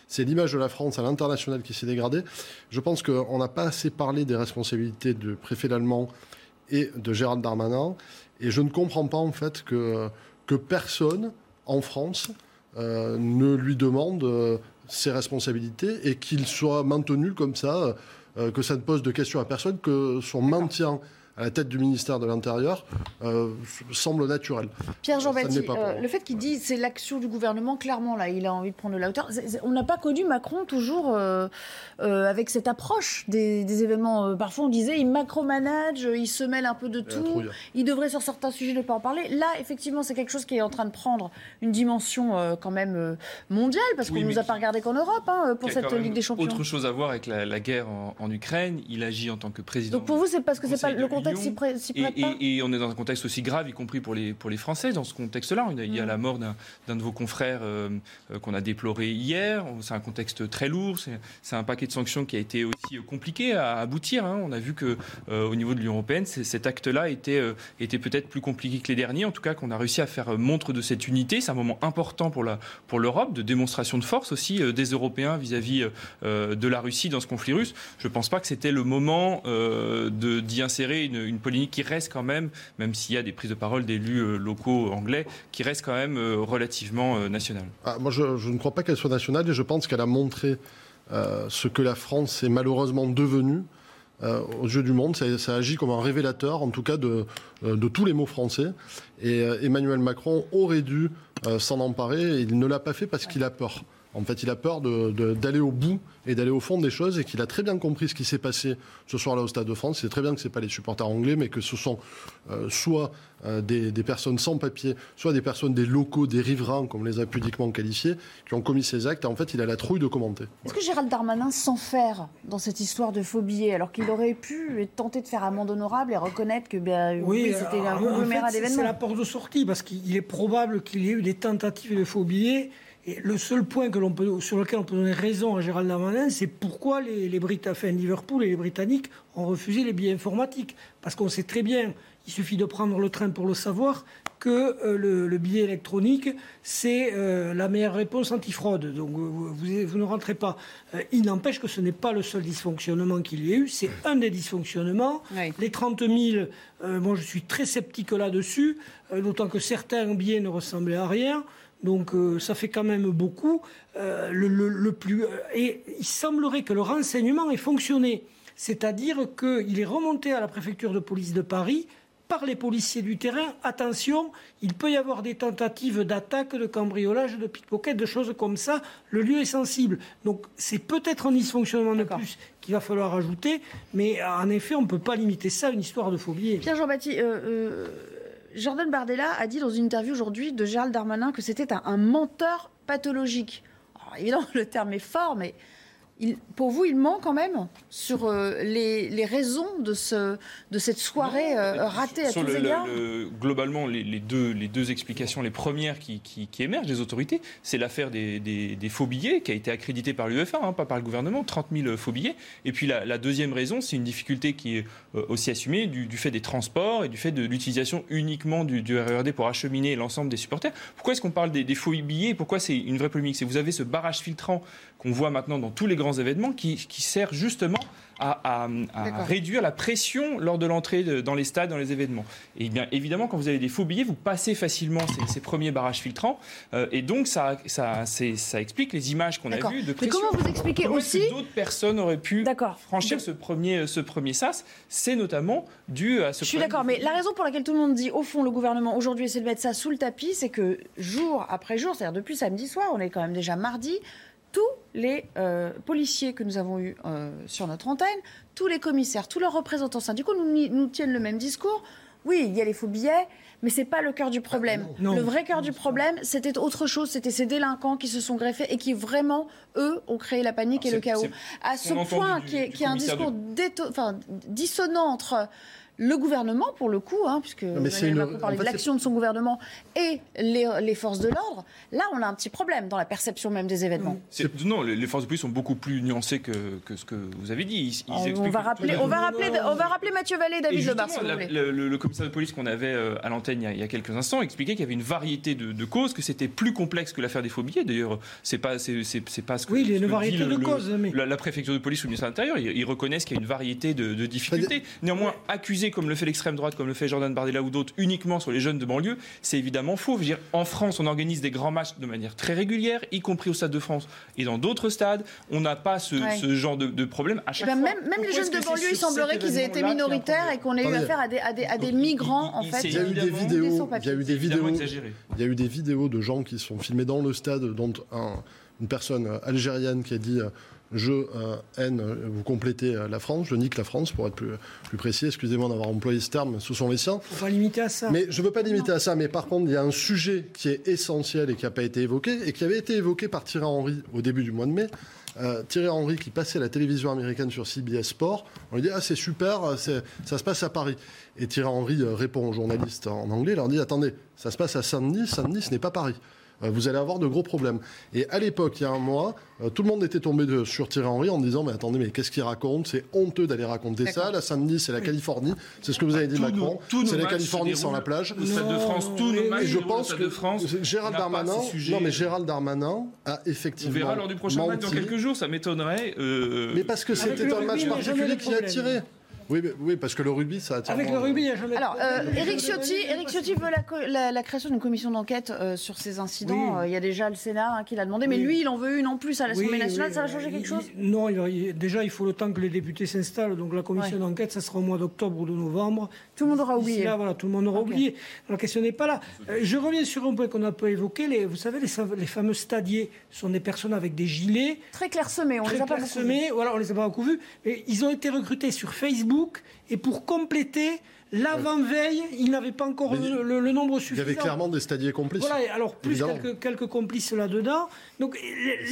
c'est l'image de la France à l'international qui s'est dégradée. Je pense qu'on n'a pas assez parlé des responsabilités du préfet allemand et de Gérald Darmanin. Et je ne comprends pas en fait que, que personne en France euh, ne lui demande euh, ses responsabilités et qu'il soit maintenu comme ça, euh, que ça ne pose de questions à personne, que son maintien à la tête du ministère de l'Intérieur euh, semble naturel. Pierre Jean Baptiste, euh, le fait qu'il dise c'est l'action du gouvernement, clairement là, il a envie de prendre de la hauteur. on n'a pas connu Macron toujours euh, avec cette approche des, événements. parfois on disait il macromanage, il se mêle un peu de tout, il devrait sur certains sujets ne pas en parler. Là, effectivement, c'est quelque chose qui est en train de prendre une dimension quand même mondiale parce qu'on ne nous a pas regardé qu'en Europe hein, pour cette Ligue des Champions. Autre chose à voir avec la, guerre en, Ukraine, il agit en tant que président. Donc pour vous, c'est parce que c'est pas le et, on est dans un contexte aussi grave, y compris pour les, pour les Français, dans ce contexte-là. Il y a mm. la mort d'un de vos confrères euh, euh, qu'on a déploré hier. C'est un contexte très lourd. C'est un paquet de sanctions qui a été aussi compliqué à aboutir. Hein. On a vu que euh, au niveau de l'Union européenne, cet acte-là était, était peut-être plus compliqué que les derniers. En tout cas, qu'on a réussi à faire montre de cette unité. C'est un moment important pour l'Europe, pour de démonstration de force aussi des Européens vis-à-vis de la Russie dans ce conflit russe. Je ne pense pas que c'était le moment d'y insérer une, polémique qui reste quand même, même s'il y a des prises de parole d'élus euh, locaux anglais, qui reste quand même euh, relativement euh, nationale. Ah, moi, je, ne crois pas qu'elle soit nationale et je pense qu'elle a montré ce que la France est malheureusement devenue. aux yeux du monde. Ça, agit comme un révélateur, en tout cas, de, de tous les mots français. Et Emmanuel Macron aurait dû s'en emparer. Et il ne l'a pas fait parce qu'il a peur. En fait, il a peur d'aller au bout et d'aller au fond des choses et qu'il a très bien compris ce qui s'est passé ce soir-là au Stade de France. C'est très bien que ce pas les supporters anglais, mais que ce sont euh, soit euh, des, personnes sans papier, soit des personnes, des locaux, des riverains, comme les a pudiquement qualifiés, qui ont commis ces actes. Et en fait, il a la trouille de commenter. Est-ce que Gérald Darmanin s'enferme dans cette histoire de faux billets, alors qu'il aurait pu tenter de faire amende honorable et reconnaître que ben, oui, c'était un conglomérat d'événements C'est la porte de sortie, parce qu'il est probable qu'il y ait eu des tentatives de faux billets et le seul point que peut, sur lequel on peut donner raison à Gérald Darmanin, c'est pourquoi les, les Britanniques, Liverpool et les Britanniques ont refusé les billets informatiques. Parce qu'on sait très bien, il suffit de prendre le train pour le savoir, que euh, le, billet électronique, c'est euh, la meilleure réponse antifraude. Donc vous, vous, ne rentrez pas. Euh, il n'empêche que ce n'est pas le seul dysfonctionnement qu'il y a eu, c'est un des dysfonctionnements. Les 30 000, moi je suis très sceptique là-dessus, d'autant que certains billets ne ressemblaient à rien. Donc euh, ça fait quand même beaucoup. Euh, le, plus, euh, et il semblerait que le renseignement ait fonctionné. C'est-à-dire qu'il est remonté à la préfecture de police de Paris par les policiers du terrain. Attention, il peut y avoir des tentatives d'attaque, de cambriolage, de pickpocket, de choses comme ça. Le lieu est sensible. Donc c'est peut-être un dysfonctionnement de plus qu'il va falloir ajouter. Mais en effet, on ne peut pas limiter ça à une histoire de phobie. Pierre-Jean-Baptiste, Jordan Bardella a dit dans une interview aujourd'hui de Gérald Darmanin que c'était un, menteur pathologique. Alors, évidemment, le terme est fort, mais pour vous, il ment quand même sur euh, les, raisons de, ce, de cette soirée euh, ratée à tous les égards Globalement, les, deux, les deux explications, les premières qui, émergent des autorités, c'est l'affaire des, faux billets qui a été accréditée par l'UEFA, hein, pas par le gouvernement, 30 000 faux billets. Et puis la, deuxième raison, c'est une difficulté qui est euh, aussi assumée du, fait des transports et du fait de l'utilisation uniquement du, du, RERD pour acheminer l'ensemble des supporters. Pourquoi est-ce qu'on parle des, faux billets? Pourquoi c'est une vraie polémique? C'est vous avez ce barrage filtrant qu'on voit maintenant dans tous les grands événements qui, sert justement à, réduire la pression lors de l'entrée dans les stades, dans les événements. Et bien évidemment, quand vous avez des faux billets, vous passez facilement ces, premiers barrages filtrants. Euh, et donc, ça, ça, ça explique les images qu'on a vues de pression. Mais comment vous expliquez aussi D'autres personnes auraient pu franchir ce premier, ce premier sas? C'est notamment dû à ce Je suis d'accord, mais la raison pour laquelle tout le monde dit, au fond, le gouvernement aujourd'hui essaie de mettre ça sous le tapis, c'est que jour après jour, c'est-à-dire depuis samedi soir, on est quand même déjà mardi, tous les euh, policiers que nous avons eus euh, sur notre antenne, tous les commissaires, tous leurs représentants syndicaux nous, nous tiennent le même discours. Oui, il y a les faux billets, mais ce n'est pas le cœur du problème. Ah le vrai cœur du problème, c'était autre chose. C'était ces délinquants qui se sont greffés et qui vraiment, eux, ont créé la panique et le chaos. À ce point, qui est, un discours dissonant entre le gouvernement, pour le coup, hein, puisque Emmanuel Macron parlait de l'action de son gouvernement et les, forces de l'ordre, là, on a un petit problème dans la perception même des événements. Non, les, forces de police sont beaucoup plus nuancées que, ce que vous avez dit. on, va rappeler, on, va rappeler, on va rappeler Mathieu Vallée et David Lebar, le, commissaire de police qu'on avait euh, à l'antenne il, y a quelques instants expliquait qu'il y avait une variété de, causes, que c'était plus complexe que l'affaire des faux billets. D'ailleurs, c'est pas, c'est, pas ce que. Oui, il y a une variété de causes. La, préfecture de police ou le ministère de l'Intérieur, ils, reconnaissent qu'il y a une variété de, difficultés. Néanmoins, accusé comme le fait l'extrême droite, comme le fait Jordan Bardella ou d'autres, uniquement sur les jeunes de banlieue, c'est évidemment faux. Je veux dire, en France, on organise des grands matchs de manière très régulière, y compris au Stade de France et dans d'autres stades. On n'a pas ce, genre de, problème à chaque ben, Même, même les jeunes de banlieue, il semblerait qu'ils aient été minoritaires et qu'on ait eu affaire à des, à des, migrants, en fait. Il y a eu des vidéos, il y a eu des vidéos, il y a eu des vidéos de gens qui sont filmés dans le stade, dont une personne algérienne qui a dit je euh, haine, euh, vous complétez euh, la France, je nique la France pour être plus, plus précis. Excusez-moi d'avoir employé ce terme, ce sont les siens. Faut pas limiter à ça. Mais je ne veux pas limiter à ça. Mais par contre, il y a un sujet qui est essentiel et qui n'a pas été évoqué et qui avait été évoqué par Thierry Henry au début du mois de mai. Thierry Henry qui passait la télévision américaine sur CBS Sport, on lui dit ah c'est super, ça se passe à Paris. Et Thierry Henry répond aux journalistes en anglais, il leur dit attendez, ça se passe à Saint-Denis, Saint-Denis ce n'est pas Paris. Euh, vous allez avoir de gros problèmes. Et à l'époque, il y a un mois, euh, tout le monde était tombé de, sur Thierry Henry en disant Mais attendez, mais qu'est-ce qu'il raconte? C'est honteux d'aller raconter ça. La samedi, c'est la Californie. C'est ce que vous avez dit, Macron. C'est la Californie sans la plage. Le Stade de France, tous nos matchs. je pense que France, Gérald Darmanin, non, mais Gérald Darmanin a effectivement. On verra lors du prochain match dans quelques jours, ça m'étonnerait. Euh, mais parce que c'était un match particulier qui a tiré. Oui, parce que le rugby, ça attire. Avec le rugby, il n'y a jamais. Alors, euh, Eric Ciotti, Eric Ciotti veut la, création d'une commission d'enquête euh, sur ces incidents. Euh, il y a déjà le Sénat hein, qui l'a demandé, mais lui, il en veut une en plus à l'Assemblée nationale. ça va changer quelque chose? Non, déjà, il faut le temps que les députés s'installent. Donc, la commission d'enquête, ça sera au mois d'octobre ou de novembre. Tout le monde aura oublié. Là, voilà, tout le monde aura oublié. La question n'est pas là. je reviens sur un point qu'on a peu évoqué. Les, vous savez, les, fameux stadiers sont des personnes avec des gilets. Très clairsemés, on les a pas clairsemés, Voilà, on les a pas beaucoup vus. Mais ils ont été recrutés sur Facebook et pour compléter, l'avant-veille, il n'avait pas encore le, nombre suffisant. Il y avait clairement des stadiers complices. Voilà, alors plus quelques, complices là-dedans. Donc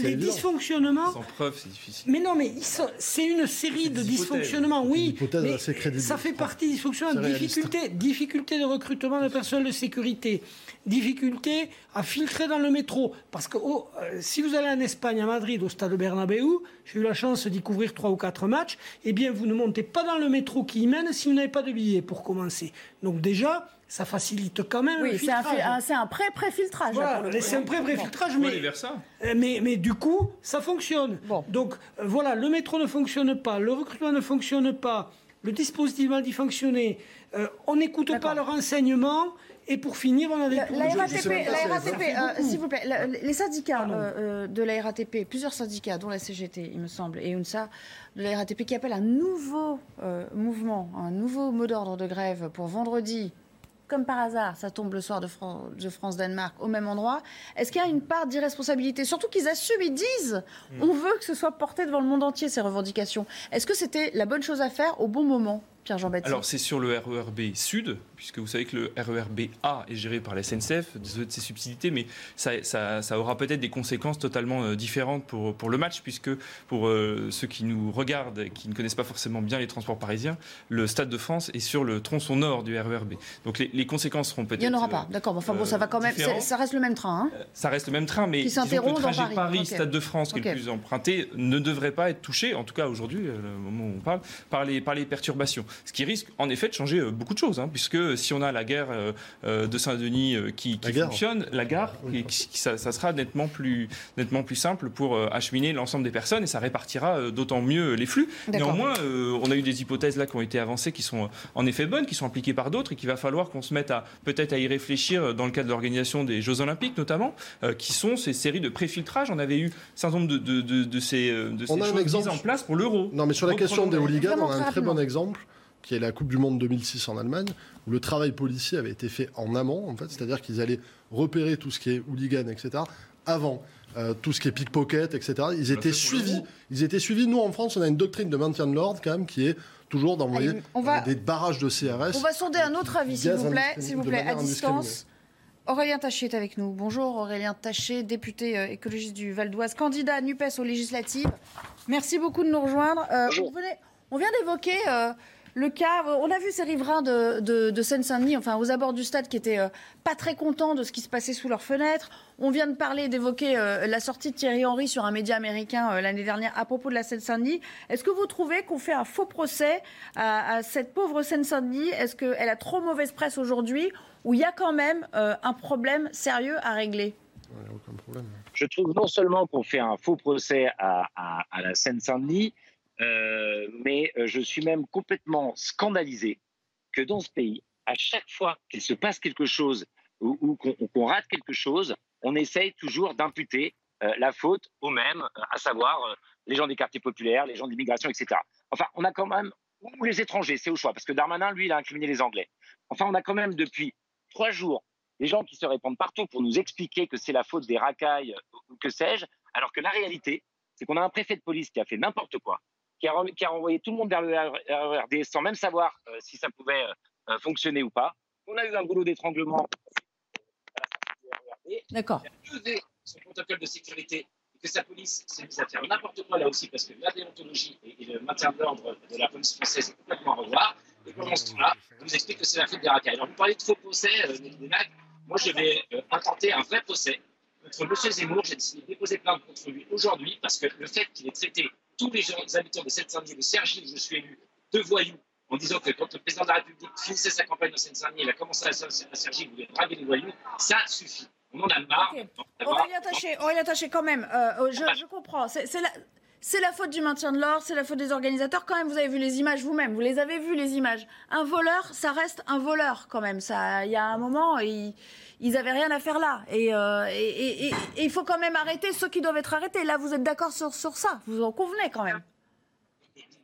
les, dysfonctionnements. Sans preuve, c'est difficile. Mais non, mais c'est une série de dysfonctionnements, oui. Mais ça fait partie des dysfonctionnements. Difficulté, difficulté de recrutement de personnel de sécurité difficulté à filtrer dans le métro. Parce que oh, euh, si vous allez en Espagne, à Madrid, au stade Bernabéu, j'ai eu la chance d'y couvrir trois ou quatre matchs, eh bien, vous ne montez pas dans le métro qui y mène si vous n'avez pas de billet pour commencer. Donc déjà, ça facilite quand même oui, le filtrage. C'est un, pré-préfiltrage. Voilà, c'est un pré-préfiltrage, mais, euh, mais, mais, du coup, ça fonctionne. Donc euh, voilà, le métro ne fonctionne pas, le recrutement ne fonctionne pas, le dispositif mal fonctionner, on n'écoute pas leurs renseignements. Et pour finir, on a des La, RATP, euh, s'il vous plaît, les syndicats euh, euh, de la RATP, plusieurs syndicats, dont la CGT, il me semble, et UNSA, de la RATP, qui appellent un nouveau mouvement, un nouveau mot d'ordre de grève pour vendredi comme par hasard, ça tombe le soir de, France-Danemark au même endroit. Est-ce qu'il y a une part d'irresponsabilité? Surtout qu'ils assument, ils disent hmm. on veut que ce soit porté devant le monde entier, ces revendications. Est-ce que c'était la bonne chose à faire au bon moment? Pierre-Jean-Baptiste Alors, c'est sur le RERB Sud, puisque vous savez que le RERB A est géré par la SNCF, de ses subsidités, mais ça, ça, aura peut-être des conséquences totalement euh, différentes pour, pour le match, puisque pour euh, ceux qui nous regardent et qui ne connaissent pas forcément bien les transports parisiens, le Stade de France est sur le tronçon nord du RERB. Donc, les, conséquences seront peut-être. Il n'y en aura pas, euh, d'accord. Enfin bon, ça va quand même. Ça reste le même train. Hein ça reste le même train, mais qui le trajet Paris, Stade de France, qui est le plus emprunté, ne devrait pas être touché, en tout cas aujourd'hui, au moment où on parle, par les, par les perturbations. Ce qui risque en effet de changer beaucoup de choses, hein, puisque si on a la guerre de Saint-Denis qui, fonctionne, la gare, ça, sera nettement plus, nettement plus simple pour acheminer l'ensemble des personnes et ça répartira d'autant mieux les flux. Néanmoins, on a eu des hypothèses là qui ont été avancées qui sont en effet bonnes, qui sont appliquées par d'autres et qu'il va falloir qu'on se mette à peut-être à y réfléchir dans le cadre de l'organisation des Jeux Olympiques notamment, qui sont ces séries de préfiltrage. On avait eu un certain nombre de, de, ces, de ces choses mises en place pour l'euro. Non, mais sur la question des hooligans, on a un très bon exemple qui est la Coupe du Monde 2006 en Allemagne, où le travail policier avait été fait en amont, en fait, c'est-à-dire qu'ils allaient repérer tout ce qui est hooligan, etc., avant. Euh, tout ce qui est pickpocket, etc. Ils étaient suivis. Ils étaient suivis. Nous, en France, on a une doctrine de maintien de l'ordre, quand même, qui est toujours d'envoyer des barrages de CRS. On va sonder un autre avis, s'il vous plaît, s'il vous plaît, à distance. Aurélien Taché est avec nous. Bonjour Aurélien Taché, député euh, écologiste du Val d'Oise, candidat à NUPES aux législatives. Merci beaucoup de nous rejoindre. Euh, on, vient d'évoquer euh, le cas, on a vu ces riverains de, Seine-Saint-Denis, enfin aux abords du stade, qui étaient pas très contents de ce qui se passait sous leurs fenêtres. On vient de parler, d'évoquer la sortie de Thierry Henry sur un média américain l'année dernière à propos de la Seine-Saint-Denis. Est-ce que vous trouvez qu'on fait un faux procès à, à cette pauvre Seine-Saint-Denis? Est-ce qu'elle a trop mauvaise presse aujourd'hui? Où il y a quand même euh, un problème sérieux à régler? Je trouve non seulement qu'on fait un faux procès à, la Seine-Saint-Denis, euh, mais euh, je suis même complètement scandalisé que dans ce pays, à chaque fois qu'il se passe quelque chose ou, qu'on rate quelque chose, on essaye toujours d'imputer la faute aux mêmes, à savoir les gens des quartiers populaires, les gens d'immigration, etc. Enfin, on a quand même, ou les étrangers, c'est au choix, parce que Darmanin, lui, il a incriminé les Anglais. Enfin, on a quand même depuis trois jours des gens qui se répandent partout pour nous expliquer que c'est la faute des racailles ou que sais-je, alors que la réalité, c'est qu'on a un préfet de police qui a fait n'importe quoi, qui a, qui a, renvoyé tout le monde vers le RERD sans même savoir euh, si ça pouvait euh, fonctionner ou pas. On a eu un boulot d'étranglement D'accord. Usé son protocole de sécurité et que sa police s'est mise à faire n'importe quoi là aussi parce que la déontologie et, le maintien de l'ordre de la police française est complètement à revoir. Et pendant ce temps-là, on nous explique que c'est la faute des racailles. Alors, vous parlez de faux procès, euh, Moi, je vais euh, intenter un vrai procès contre M. Zemmour. J'ai décidé de déposer plainte contre lui aujourd'hui parce que le fait qu'il ait traité tous les, habitants de Seine-Saint-Denis, de Sergi, où je suis élu, de voyous, en disant que quand le président de la République finissait sa campagne en Seine-Saint-Denis, il a commencé à, Sergi, il voulait draguer les voyous, ça suffit. On en a marre. Okay. Aurélien Taché, Aurélien Taché, quand même, euh, je, je, comprends. C'est la... C'est la faute du maintien de l'ordre, c'est la faute des organisateurs. Quand même, vous avez vu les images vous-même, vous les avez vues les images. Un voleur, ça reste un voleur quand même. Ça, il y a un moment, ils, ils avaient rien à faire là. Euh, et, et, il faut quand même arrêter ceux qui doivent être arrêtés. Là, vous êtes d'accord sur, ça Vous en convenez quand même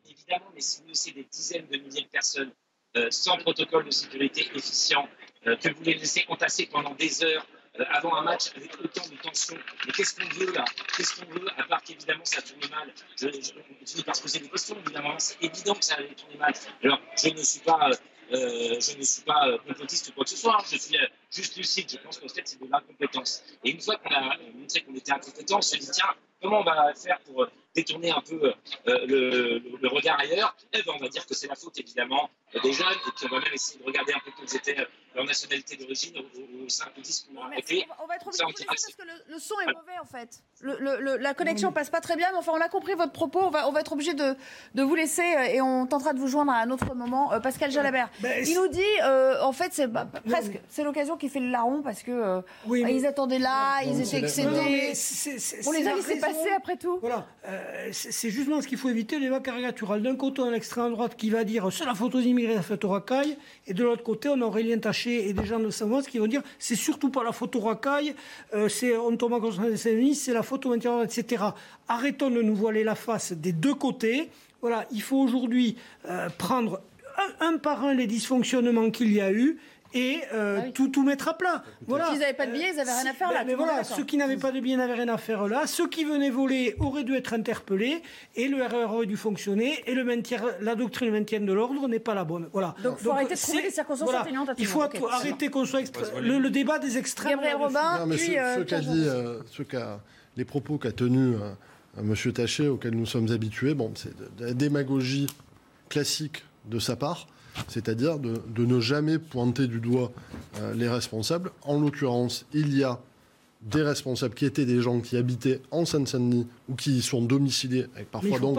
Évidemment, mais si vous laissez des dizaines de milliers de personnes euh, sans protocole de sécurité efficient, euh, que vous les laissez entasser pendant des heures euh, avant un match avec autant de tension. Mais qu'est-ce qu'on veut là? Qu'est-ce qu'on veut À part qu'évidemment ça tourne mal? Je, je, on finit par se poser des questions, évidemment. C'est évident que ça allait tourner mal. Alors, je ne suis pas. Euh, je ne suis pas euh, complotiste ou quoi que ce soit, je suis euh, juste lucide. Je pense qu'en fait, c'est de l'incompétence. Et une fois qu'on a montré qu'on était incompétent, on se dit tiens, comment on va faire pour détourner un peu le, le, regard ailleurs? Eh ben, on va dire que c'est la faute évidemment des jeunes et puis on va même essayer de regarder un peu quelles étaient leur nationalité d'origine aux 5 ou 10 qu'on a arrêtés. On va être obligé de parce que le, son est mauvais en fait. Le, la connexion passe pas très bien, mais enfin on a compris votre propos. On va, on va être obligé de, de, vous laisser et on tentera de vous joindre à un autre moment. Pascal Jalabert, ben, il nous dit en fait c'est presque c'est l'occasion qui fait le larron parce que ils attendaient là, ils étaient excédés. On les a laissés passer après tout. Voilà, c'est justement ce qu'il faut éviter les caricatural. D'un côté, on a l'extrême droite qui va dire c'est la photo immigrés, la photo racaille, et de l'autre côté, on a Aurélien Taché et des gens de Savoie qui vont dire c'est surtout pas la photo racaille, euh, c'est on tombe en c'est la photo intérieure, etc. Arrêtons de nous voiler la face des deux côtés. Voilà, il faut aujourd'hui euh, prendre un, par un les dysfonctionnements qu'il y a eu et euh, ah tout, tout mettre à plat. Voilà. S'ils n'avaient pas de billets, ils n'avaient rien à faire là. Mais voilà, ceux qui n'avaient pas de billets n'avaient rien à faire là. Ceux qui venaient voler auraient dû être interpellés et le RER aurait dû fonctionner et le maintien, la doctrine de maintien de l'ordre n'est pas la bonne. Voilà. Donc il faut arrêter de trouver des circonstances voilà. atténuantes. Il faut arrêter qu'on soit le, débat des extrêmes. Gabriel Robin, non, mais puis, ce, euh, qu'a dit, euh, ce qu'a, les propos qu'a tenus euh, Monsieur Taché, auxquels nous sommes habitués, bon, c'est de la démagogie classique de sa part c'est-à-dire de, ne jamais pointer du doigt euh, les responsables. En l'occurrence, il y a des responsables qui étaient des gens qui habitaient en Seine-Saint-Denis ou qui y sont domiciliés, avec parfois donc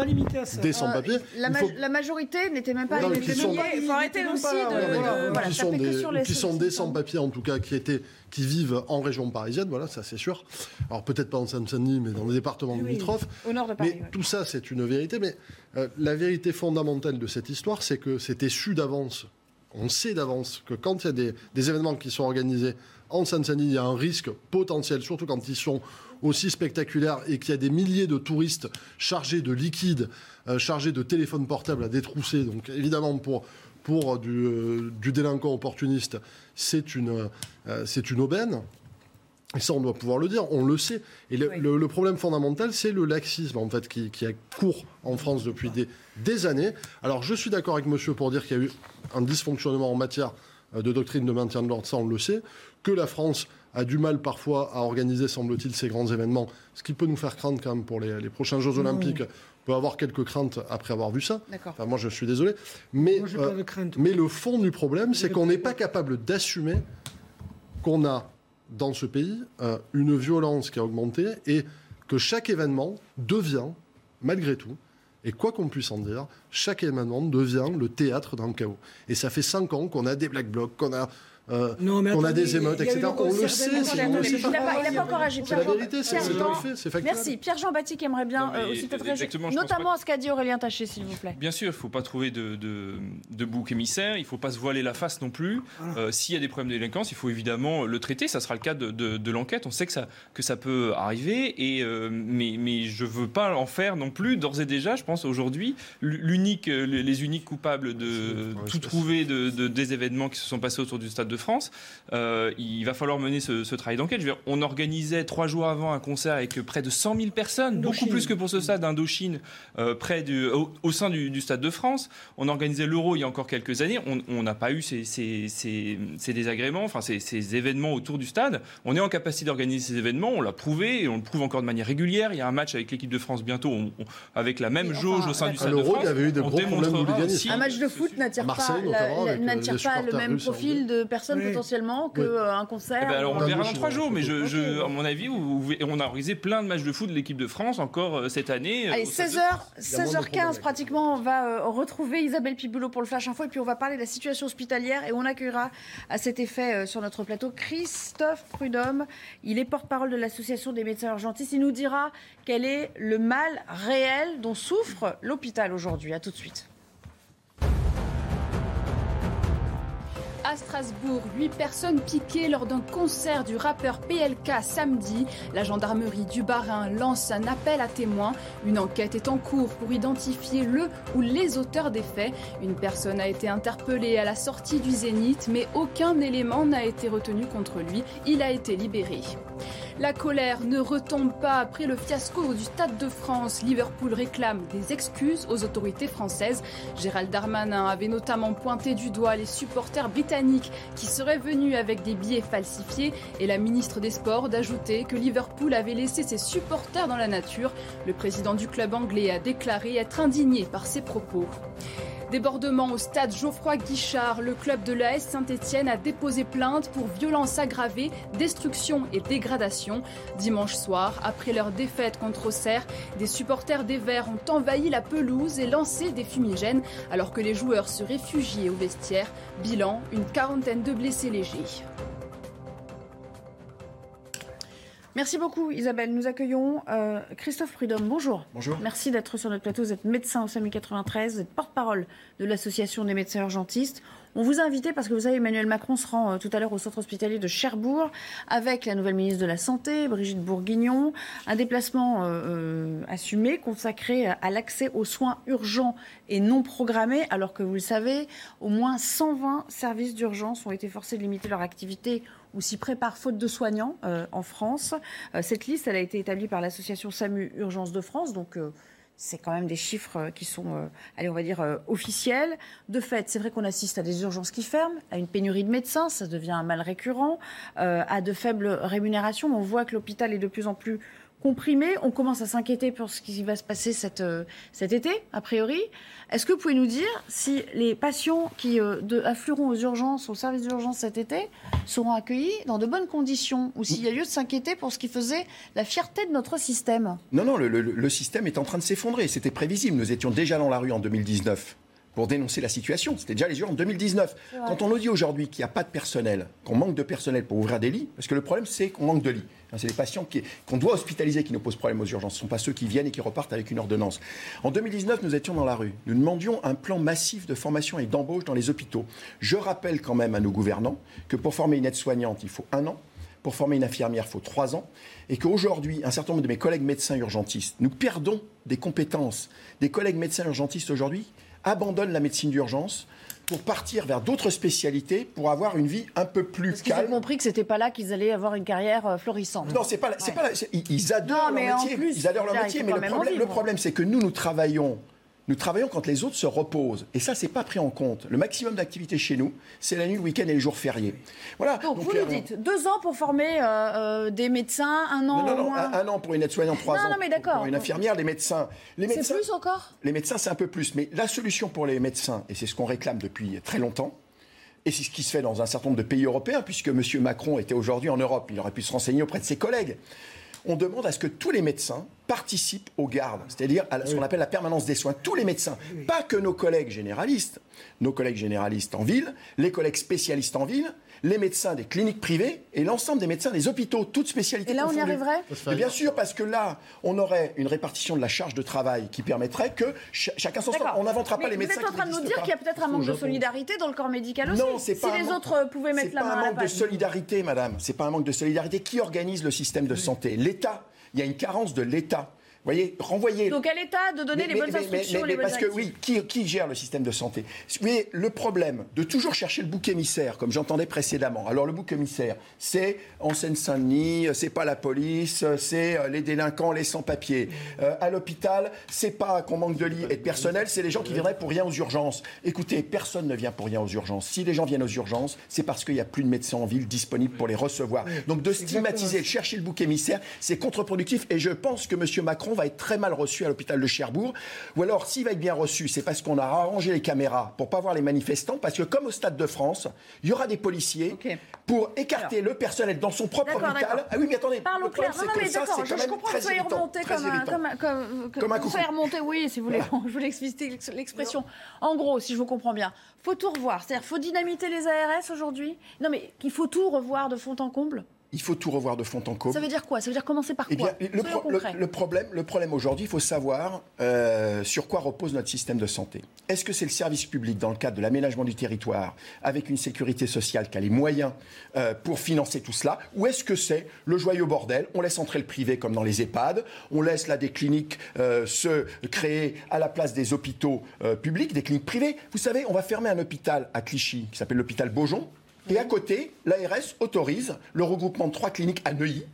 des sans-papiers. Euh, la, ma la, majorité n'était même pas... Non, qui sont, il faut arrêter aussi de... Voilà, qui sont des, qui sont des sans-papiers, en tout cas, qui, étaient, qui vivent en région parisienne, voilà, ça c'est sûr. Alors peut-être pas en Seine-Saint-Denis, mais dans le département oui, limitrophes. Au nord de Paris, mais tout ça, c'est une vérité. Mais euh, la vérité fondamentale de cette histoire, c'est que c'était su d'avance on sait d'avance que quand il y a des, des, événements qui sont organisés en Seine-Saint-Denis, il y a un risque potentiel, surtout quand ils sont aussi spectaculaires et qu'il y a des milliers de touristes chargés de liquide, euh, chargés de téléphones portables à détrousser. Donc évidemment, pour, pour du, euh, du délinquant opportuniste, c'est une, euh, c'est une aubaine. Et ça, on doit pouvoir le dire, on le sait. Et le, le, le problème fondamental, c'est le laxisme, en fait, qui, qui est court en France depuis des, des années. Alors, je suis d'accord avec monsieur pour dire qu'il y a eu un dysfonctionnement en matière de doctrine de maintien de l'ordre, ça, on le sait que la France a du mal parfois à organiser, semble-t-il, ces grands événements, ce qui peut nous faire craindre quand même pour les, prochains Jeux Olympiques. On peut avoir quelques craintes après avoir vu ça. Enfin, moi, je suis désolé. Mais, euh, mais le fond du problème, c'est qu'on n'est pas capable d'assumer qu'on a dans ce pays euh, une violence qui a augmenté et que chaque événement devient, malgré tout, et quoi qu'on puisse en dire, chaque événement devient le théâtre d'un chaos. Et ça fait cinq ans qu'on a des black blocs, qu'on a euh, on a des émeutes, etc. On le sait, il n'a pas encore agi. C'est la vérité, c'est un fait, c'est factuel. Merci. Pierre-Jean Baptiste qui aimerait bien euh, aussi peut-être réagir, notamment à ce qu'a dit Aurélien Taché, s'il vous plaît. Bien sûr, il ne faut pas trouver de, de, de bouc émissaire, il ne faut pas se voiler la face non plus. Euh, S'il y a des problèmes de délinquance, il faut évidemment le traiter, ça sera le cas de, de l'enquête, on sait que ça, que ça peut arriver, et, mais, mais je ne veux pas en faire non plus, d'ores et déjà, je pense aujourd'hui, l'unique, les uniques coupables de tout trouver de, des événements qui se sont passés autour du Stade de France. Euh, il va falloir mener ce, ce travail d'enquête. On organisait trois jours avant un concert avec près de 100 000 personnes, beaucoup plus que pour ce stade d'Indochine, euh, près du, au, au sein du, du, Stade de France. On organisait l'Euro il y a encore quelques années. On n'a pas eu ces, ces, ces, ces, désagréments, enfin ces, ces événements autour du stade. On est en capacité d'organiser ces événements. On l'a prouvé et on le prouve encore de manière régulière. Il y a un match avec l'équipe de France bientôt on, on, avec la même jauge au sein du Stade de France. Il y avait eu de gros problèmes. Un match de foot n'attire pas, pas le même profil de personnes potentiellement potentiellement qu'un euh, concert. Eh ben alors on le verra dans trois jours, mais je, je, à mon avis, on a organisé plein de matchs de foot de l'équipe de France encore euh, cette année. Euh, Allez, 16h, 16h15 pratiquement, on va retrouver Isabelle Piboulot pour le Flash Info et puis on va parler de la situation hospitalière et on accueillera à cet effet sur notre plateau Christophe Prudhomme. Il est porte-parole de l'association des médecins urgentistes. Il nous dira quel est le mal réel dont souffre l'hôpital aujourd'hui. À tout de suite. À Strasbourg. Huit personnes piquées lors d'un concert du rappeur PLK samedi. La gendarmerie du Barin lance un appel à témoins. Une enquête est en cours pour identifier le ou les auteurs des faits. Une personne a été interpellée à la sortie du Zénith, mais aucun élément n'a été retenu contre lui. Il a été libéré. La colère ne retombe pas après le fiasco du Stade de France. Liverpool réclame des excuses aux autorités françaises. Gérald Darmanin avait notamment pointé du doigt les supporters britanniques qui seraient venus avec des billets falsifiés et la ministre des Sports d'ajouter que Liverpool avait laissé ses supporters dans la nature. Le président du club anglais a déclaré être indigné par ces propos. Débordement au stade Geoffroy Guichard. Le club de l'AS Saint-Etienne a déposé plainte pour violence aggravée, destruction et dégradation. Dimanche soir, après leur défaite contre Auxerre, des supporters des Verts ont envahi la pelouse et lancé des fumigènes alors que les joueurs se réfugiaient au vestiaire. Bilan, une quarantaine de blessés légers. Merci beaucoup Isabelle. Nous accueillons euh, Christophe Prudhomme. Bonjour. Bonjour. Merci d'être sur notre plateau. Vous êtes médecin au SAMU 93, vous êtes porte-parole de l'Association des médecins urgentistes. On vous a invité parce que vous savez, Emmanuel Macron se rend euh, tout à l'heure au centre hospitalier de Cherbourg avec la nouvelle ministre de la Santé, Brigitte Bourguignon. Un déplacement euh, assumé, consacré à l'accès aux soins urgents et non programmés, alors que vous le savez, au moins 120 services d'urgence ont été forcés de limiter leur activité ou s'y préparent faute de soignants euh, en France. Euh, cette liste, elle a été établie par l'association SAMU Urgence de France, donc euh, c'est quand même des chiffres qui sont, allez, on va dire, officiels. De fait, c'est vrai qu'on assiste à des urgences qui ferment, à une pénurie de médecins, ça devient un mal récurrent, à de faibles rémunérations. On voit que l'hôpital est de plus en plus comprimés. On commence à s'inquiéter pour ce qui va se passer cet, cet été, a priori. Est-ce que vous pouvez nous dire si les patients qui de, afflueront aux urgences, au service d'urgence cet été, seront accueillis dans de bonnes conditions ou s'il y a lieu de s'inquiéter pour ce qui faisait la fierté de notre système? Non, non, le système est en train de s'effondrer. C'était prévisible. Nous étions déjà dans la rue en 2019 pour dénoncer la situation. C'était déjà les jours en 2019. Quand on nous dit aujourd'hui qu'il n'y a pas de personnel, qu'on manque de personnel pour ouvrir des lits, parce que le problème c'est qu'on manque de lits. Hein, c'est les patients qu'on doit hospitaliser qui nous posent problème aux urgences. Ce ne sont pas ceux qui viennent et qui repartent avec une ordonnance. En 2019, nous étions dans la rue. Nous demandions un plan massif de formation et d'embauche dans les hôpitaux. Je rappelle quand même à nos gouvernants que pour former une aide-soignante, il faut un an. Pour former une infirmière, il faut trois ans. Et qu'aujourd'hui, un certain nombre de mes collègues médecins urgentistes, nous perdons des compétences. Des collègues médecins urgentistes aujourd'hui abandonnent la médecine d'urgence pour partir vers d'autres spécialités, pour avoir une vie un peu plus Parce calme. Ils ont compris que c'était pas là qu'ils allaient avoir une carrière euh, florissante. Non, c'est pas, c'est pas, ils, adorent leur métier. ils adorent leur métier, mais le problème, le problème, c'est que nous, nous travaillons nous travaillons quand les autres se reposent. Et ça, c'est pas pris en compte. Le maximum d'activité chez nous, c'est la nuit, le week-end et les jours fériés. Voilà. Donc, vous nous euh, dites, deux ans pour former euh, euh, des médecins, un an non, non, au moins. Un, an pour une aide-soignante, trois ans mais pour une infirmière, les médecins. Les médecins c'est plus encore? Les médecins, c'est un peu plus. Mais la solution pour les médecins, et c'est ce qu'on réclame depuis très longtemps, et c'est ce qui se fait dans un certain nombre de pays européens, puisque M. Macron était aujourd'hui en Europe, il aurait pu se renseigner auprès de ses collègues on demande à ce que tous les médecins participent aux gardes, c'est-à-dire à ce qu'on appelle la permanence des soins. Tous les médecins, pas que nos collègues généralistes, nos collègues généralistes en ville, les collègues spécialistes en ville, les médecins des cliniques privées et l'ensemble des médecins des hôpitaux, toutes spécialités. Et là, on y arriverait? Bien sûr, parce que là, on aurait une répartition de la charge de travail qui permettrait que chacun s'en sorte. On n'inventera pas les médecins. Vous êtes en train de nous dire qu'il y a peut-être un manque de solidarité dans le corps médical aussi. Non, c'est pas. Si les autres pouvaient mettre la main à la C'est pas un manque de solidarité, madame. C'est pas un manque de solidarité. Qui organise le système de santé? L'État. Il y a une carence de l'État voyez, renvoyer. Donc à l'État de donner les bonnes instructions, les bonnes Parce que oui, qui, qui, gère le système de santé? Vous voyez, le problème de toujours chercher le bouc émissaire, comme j'entendais précédemment. Alors le bouc émissaire, c'est en Seine-Saint-Denis, c'est pas la police, c'est euh, les délinquants, les sans-papiers. Euh, à l'hôpital, c'est pas qu'on manque de lits et de personnel, c'est les gens qui viendraient pour rien aux urgences. Écoutez, personne ne vient pour rien aux urgences. Si les gens viennent aux urgences, c'est parce qu'il n'y a plus de médecins en ville disponibles pour les recevoir. Donc de stigmatiser, de chercher le bouc émissaire, c'est contre-productif. Et je pense que M. Macron va être très mal reçu à l'hôpital de Cherbourg. Ou alors, s'il va être bien reçu, c'est parce qu'on a arrangé les caméras pour pas voir les manifestants, parce que comme au Stade de France, il y aura des policiers pour écarter le personnel dans son propre hôpital. Ah oui, mais attendez. Parlons clair. Non, non, mais d'accord, je, je, comprends que soyez remonté comme un, comme, comme, comme un soyez remonté, oui, si vous voulez, je voulais expliquer l'expression. En gros, si je vous comprends bien, faut tout revoir. C'est-à-dire, faut dynamiter les ARS aujourd'hui. Non, mais qu'il faut tout revoir de fond en comble il faut tout revoir de fond en comble. Ça veut dire quoi? Ça veut dire commencer par eh quoi? le, problème, le problème aujourd'hui, il faut savoir euh, sur quoi repose notre système de santé. Est-ce que c'est le service public dans le cadre de l'aménagement du territoire, avec une sécurité sociale qui a les moyens euh, pour financer tout cela, ou est-ce que c'est le joyeux bordel? On laisse entrer le privé comme dans les EHPAD, on laisse là des cliniques euh, se créer à la place des hôpitaux publics, des cliniques privées. Vous savez, on va fermer un hôpital à Clichy qui s'appelle l'hôpital Beaujon et à côté, l'ARS autorise le regroupement de trois cliniques à Neuilly,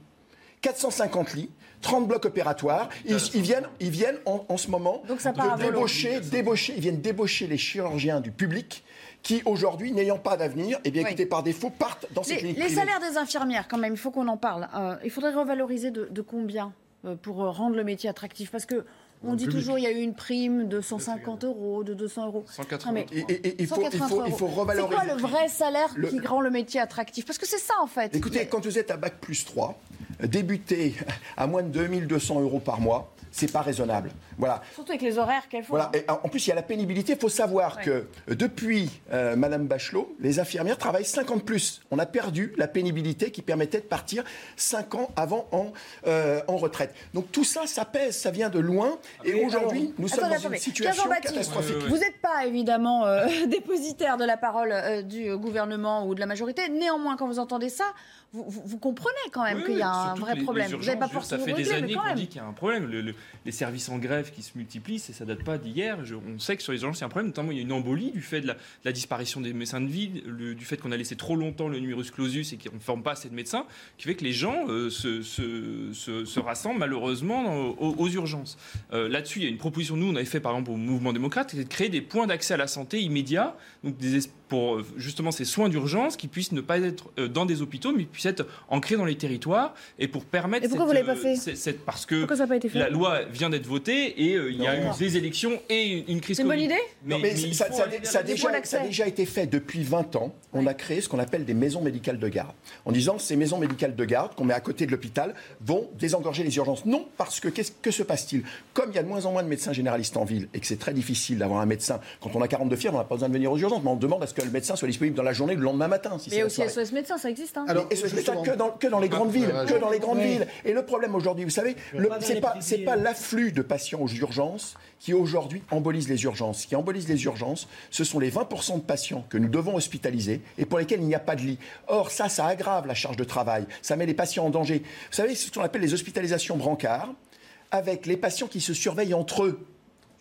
450 lits, 30 blocs opératoires. Ils, viennent, ils viennent en, ce moment de débaucher, débaucher, ils viennent débaucher les chirurgiens du public qui aujourd'hui, n'ayant pas d'avenir, et eh bien écoutez, par défaut, partent dans ces les, cliniques. Les salaires des infirmières, quand même, il faut qu'on en parle. Euh, il faudrait revaloriser de, combien euh, pour rendre le métier attractif? Parce que on dit toujours qu'il y a eu une prime de 150 euros, de 200 euros. 180 euros. Et, il, faut, il, faut, revaloriser. C'est quoi le vrai salaire qui rend le métier attractif? Parce que c'est ça en fait. Écoutez, quand vous êtes à bac plus 3, débuter à moins de 2200 euros par mois, c'est pas raisonnable. Voilà. Surtout avec les horaires qu'elles font. Voilà. Et en plus, il y a la pénibilité. Il faut savoir que euh, depuis euh, Madame Bachelot, les infirmières travaillent 50 plus. On a perdu la pénibilité qui permettait de partir 5 ans avant en, euh, en retraite. Donc tout ça, ça pèse, ça vient de loin. Et aujourd'hui, nous sommes dans une situation catastrophique. Vous n'êtes pas évidemment dépositaire de la parole du gouvernement ou de la majorité. Néanmoins, quand vous entendez ça, vous, comprenez quand même qu'il y a un vrai problème. vous n'avez pas forcément Ça fait des années qu'on dit qu'il y a un problème. Le, les services en grève qui se multiplient, et ça date pas d'hier. On sait que sur les urgences, il y a un problème. Notamment, il y a une embolie du fait de la, disparition des médecins de ville, du fait qu'on a laissé trop longtemps le numerus clausus et qu'on ne forme pas assez de médecins, qui fait que les gens euh, se, se, rassemblent malheureusement aux, urgences. Euh, là-dessus, il y a une proposition, nous, on avait fait par exemple au mouvement démocrate, c'est de créer des points d'accès à la santé immédiats, donc des, pour euh, justement ces soins d'urgence qui puissent ne pas être euh, dans des hôpitaux, mais puissent être ancrés dans les territoires et pour permettre. Et pourquoi vous l'avez pas fait euh, Parce que la loi vient d'être votée et il y a eu des élections et une crise. C'est une bonne idée mais, ça, a déjà, été fait depuis 20 ans. On a créé ce qu'on appelle des maisons médicales de garde, en disant que ces maisons médicales de garde qu'on met à côté de l'hôpital vont désengorger les urgences. Non, parce que qu'est-ce que se passe-t-il? Comme il y a de moins en moins de médecins généralistes en ville et que c'est très difficile d'avoir un médecin quand on a 42 fièvres, on n'a pas besoin de venir aux urgences, mais on demande à ce que le médecin soit disponible dans la journée le lendemain matin. Si mais aussi SOS médecin, ça existe. Hein. Alors, SOS médecin que dans, que dans les grandes villes, que dans les grandes villes. Et le problème aujourd'hui, vous savez, c'est pas c'est pas l'afflux de patients aux urgences qui aujourd'hui embolise les urgences. Ce qui embolise les urgences, ce sont les 20% de patients que nous devons hospitaliser et pour lesquels il n'y a pas de lit. Or, ça, ça aggrave la charge de travail. Ça met les patients en danger. Vous savez, c'est ce qu'on appelle les hospitalisations brancards avec les patients qui se surveillent entre eux.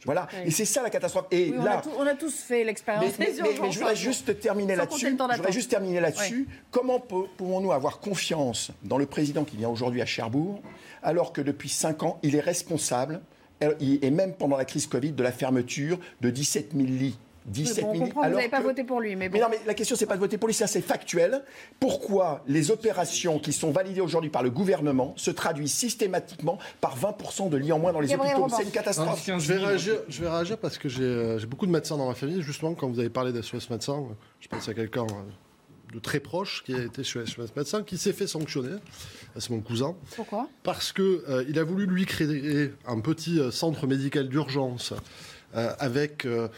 Voilà. Et c'est ça la catastrophe. Et là, on a, tous fait l'expérience. Mais, je voudrais juste terminer là-dessus. Je voudrais juste terminer là-dessus. Comment pouvons-nous avoir confiance dans le président qui vient aujourd'hui à Cherbourg, alors que depuis 5 ans, il est responsable, et même pendant la crise Covid, de la fermeture de 17 000 lits 17 bon, vous n'avez pas voté pour lui. Mais, bon. non, mais la question, c'est pas de voter pour lui, ça c'est factuel. Pourquoi les opérations qui sont validées aujourd'hui par le gouvernement se traduisent systématiquement par 20% de lits en moins dans les hôpitaux? C'est une catastrophe. je, vais réagir, je vais réagir parce que euh, j'ai beaucoup de médecins dans ma famille. Justement, quand vous avez parlé d'SOS médecin, je pense à quelqu'un euh, de très proche qui a été chez SOS médecin, qui s'est fait sanctionner. C'est mon cousin. Pourquoi? Parce qu'il euh, il a voulu lui créer un petit centre médical d'urgence avec euh,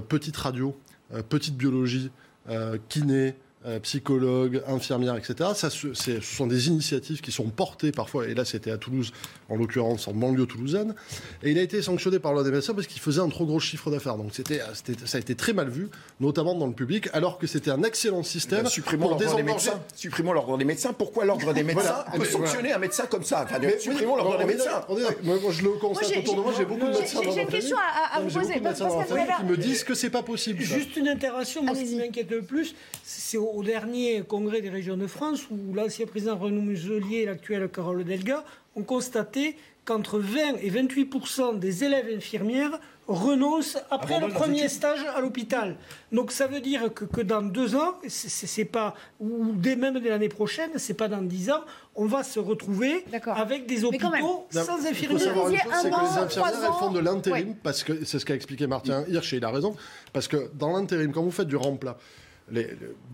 petite radio, euh, petite biologie, euh, kiné, euh, psychologues, infirmières, etc. Ça, ce sont des initiatives qui sont portées parfois, et là c'était à Toulouse, en l'occurrence en banlieue toulousaine, et il a été sanctionné par l'ordre des médecins parce qu'il faisait un trop gros chiffre d'affaires. Donc c'était, ça a été très mal vu, notamment dans le public, alors que c'était un excellent système. Bah, supprimons l'ordre des médecins. Supprimons l'ordre des médecins. Pourquoi l'ordre des médecins peut sanctionner un médecin comme ça? Enfin, Supprimons l'ordre des médecins. moi, je le constate autour de moi, j'ai beaucoup de médecins J'ai une question à, vous poser. qui me disent que c'est pas possible. Juste une intervention, moi ce qui m'inquiète le plus, c'est au dernier congrès des régions de France où l'ancien président Renaud Muselier et l'actuel Carole Delga ont constaté qu'entre 20 et 28% des élèves infirmières renoncent après le premier stage à l'hôpital. Donc ça veut dire que, que dans deux ans, c'est pas ou dès même dès l'année prochaine, c'est pas dans dix ans, on va se retrouver avec des hôpitaux sans infirmières. Il faut c'est que les infirmières elles font de l'intérim parce que c'est ce qu'a expliqué Martin Hirsch et il a raison parce que dans l'intérim, quand vous faites du remplat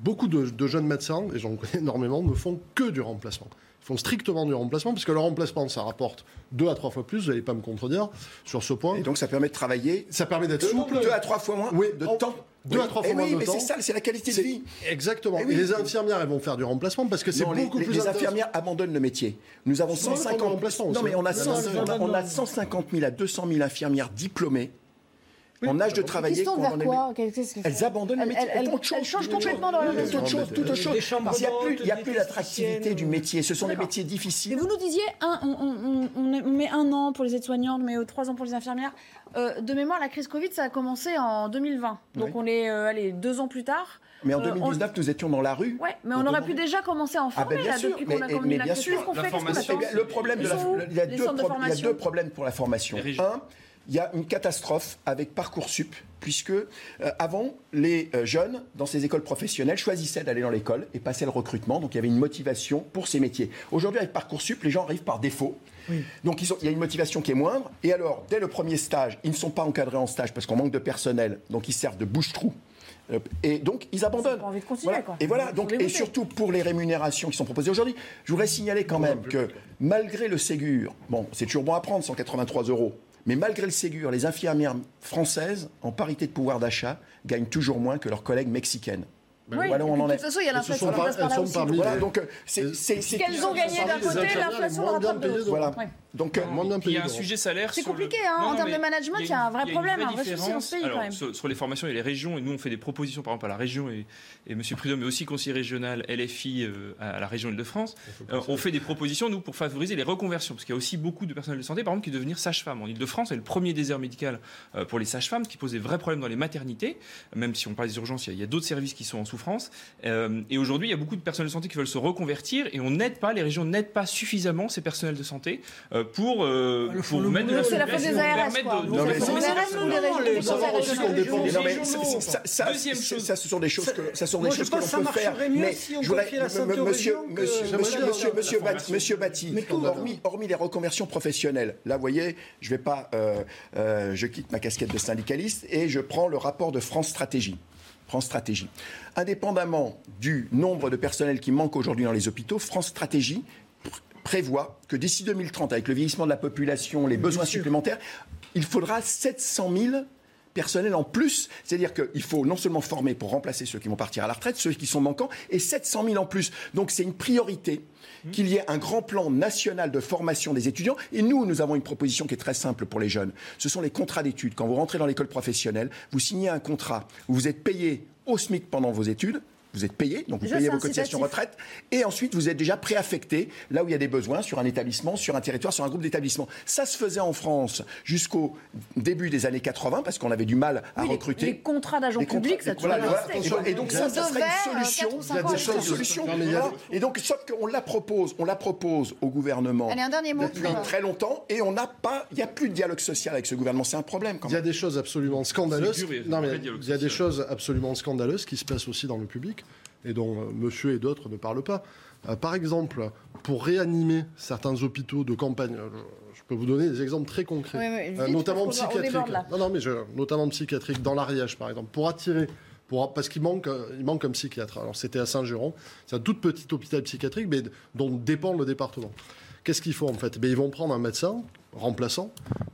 beaucoup de, jeunes médecins, et j'en connais énormément, ne font que du remplacement. Ils font strictement du remplacement, puisque le remplacement, ça rapporte deux à trois fois plus, vous n'allez pas me contredire sur ce point. Et donc ça permet de travailler. Ça permet d'être souple. Deux à trois fois moins de temps. Deux à trois fois moins de temps. C'est ça, c'est la qualité de vie. Exactement. Et, les infirmières, elles vont faire du remplacement parce que c'est beaucoup les, plus. Les infirmières abandonnent le métier. Nous avons 150 Non, mais on a, on a 150 000 à 200 000 infirmières diplômées en âge de travailler. Elles abandonnent le métier. Elles, changent complètement d'orientation. Toute chose, toute chose. Il n'y a plus l'attractivité du métier. Ce sont des métiers difficiles. vous nous disiez, on, met un an pour les aides-soignantes, mais trois ans pour les infirmières. Euh, de mémoire, la crise Covid, ça a commencé en 2020. Donc on est euh, allez, deux ans plus tard. Mais en 2019, euh, nous étions dans la rue. Oui, mais on aurait pu déjà commencer à en ah, ben, former là, depuis qu'on a commencé la crise. Le problème, il y a deux problèmes pour la formation. Un, il y a une catastrophe avec Parcoursup, puisque euh, avant, les euh, jeunes, dans ces écoles professionnelles, choisissaient d'aller dans l'école et passaient le recrutement. Donc il y avait une motivation pour ces métiers. Aujourd'hui, avec Parcoursup, les gens arrivent par défaut. Donc il y a une motivation qui est moindre. Et alors, dès le premier stage, ils ne sont pas encadrés en stage parce qu'on manque de personnel. Donc ils servent de bouche-trou euh, et donc, ils abandonnent. Envie de continuer, voilà. Et voilà, donc, et surtout pour les rémunérations qui sont proposées aujourd'hui, je voudrais signaler quand même que malgré le Ségur, bon, c'est toujours bon à prendre, 183 euros, mais malgré le Ségur, les infirmières françaises, en parité de pouvoir d'achat, gagnent toujours moins que leurs collègues mexicaines. Oui, voilà où on en est. De toute façon, il y a l'inflation qui passe par là aussi. Voilà, donc, c'est, Ce qu'elles ont gagné d'un côté, l'inflation de l'autre. Voilà. Donc, euh, il y a un sujet salaire. C'est compliqué, hein, en termes de management, il y a un vrai problème, un vrai souci dans ce pays quand même. Sur, les formations et les régions, et nous on fait des propositions par exemple à la région, et, et M. Prudhomme est aussi conseiller régional LFI euh, à la région Île-de-France. Euh, on fait des propositions, nous, pour favoriser les reconversions, parce qu'il y a aussi beaucoup de personnel de santé, par exemple, qui devenir sage-femme. En Île-de-France, c'est le premier désert médical pour les sages-femmes, qui pose des vrais problèmes dans les maternités, même si on parle des urgences, il y a, d'autres services qui sont en souffrance. et aujourd'hui, il y a beaucoup de personnels de santé qui veulent se reconvertir, et on n'aide pas, les régions n'aident pas suffisamment ces personnels de santé pour pour mettre de la C'est la faute des ARS, quoi. Non, mais c'est Deuxième chose. Ça, ce sont des choses que, ça sont des choses que l'on peut faire. Mais je voudrais, monsieur, monsieur, monsieur, monsieur, monsieur Batti, hormis les reconversions professionnelles, là, vous voyez, je vais pas, je quitte ma casquette de syndicaliste et je prends le rapport de France Stratégie. France Stratégie. Indépendamment du nombre de personnels qui manquent aujourd'hui dans les hôpitaux, France Stratégie prévoit que d'ici 2030, avec le vieillissement de la population, les besoins supplémentaires, il faudra 700 000 personnels en plus. C'est-à-dire qu'il faut non seulement former pour remplacer ceux qui vont partir à la retraite, ceux qui sont manquants, et 700 000 en plus. Donc c'est une priorité qu'il y ait un grand plan national de formation des étudiants. Et nous, nous avons une proposition qui est très simple pour les jeunes. Ce sont les contrats d'études. Quand vous rentrez dans l'école professionnelle, vous signez un contrat où vous êtes payé au SMIC pendant vos études vous êtes payé, donc vous payez vos cotisations retraite, et ensuite vous êtes déjà préaffecté là où il y a des besoins sur un établissement, sur un territoire, sur un groupe d'établissements. Ça se faisait en France jusqu'au début des années 80 parce qu'on avait du mal à recruter. Les, contrats d'agents publics, ça voilà, Et donc ça, ça serait une solution. Il y a des solutions. Et donc, sauf qu'on la propose, on la propose au gouvernement Allez, un dernier mot depuis très longtemps, et on n'a pas, il n'y a plus de dialogue social avec ce gouvernement. C'est un problème. Quand même. Il y a des choses absolument scandaleuses. Non, mais il y a des choses absolument scandaleuses qui se passent aussi dans le public et dont euh, monsieur et d'autres ne parlent pas. Euh, par exemple, pour réanimer certains hôpitaux de campagne, euh, je peux vous donner des exemples très concrets, notamment psychiatriques. Non, non, mais notamment psychiatriques dans l'Ariège, par exemple, pour attirer. Parce qu'il manque, il manque un psychiatre. Alors c'était à Saint-Géron, c'est un tout petit hôpital psychiatrique, mais dont dépend le département. Qu'est-ce qu'il faut en fait? Ben, Ils vont prendre un médecin remplaçant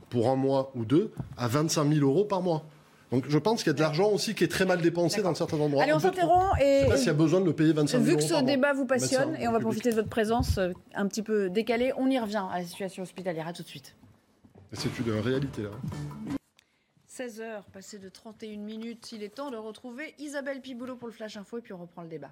pour un mois ou deux à 25 000 euros par mois. Donc je pense qu'il y a de l'argent aussi qui est très mal dépensé dans certains endroits. Allez, on, s'interrompt et. Je sais pas s'il y a besoin de le payer 25 Vu que ce débat vous passionne et on va profiter de votre présence euh, un petit peu décalée, on y revient à la situation hospitalière. À tout de suite. C'est une réalité là. 16h, passé de 31 minutes, il est temps de retrouver Isabelle Piboulot pour le Flash Info et puis on reprend le débat.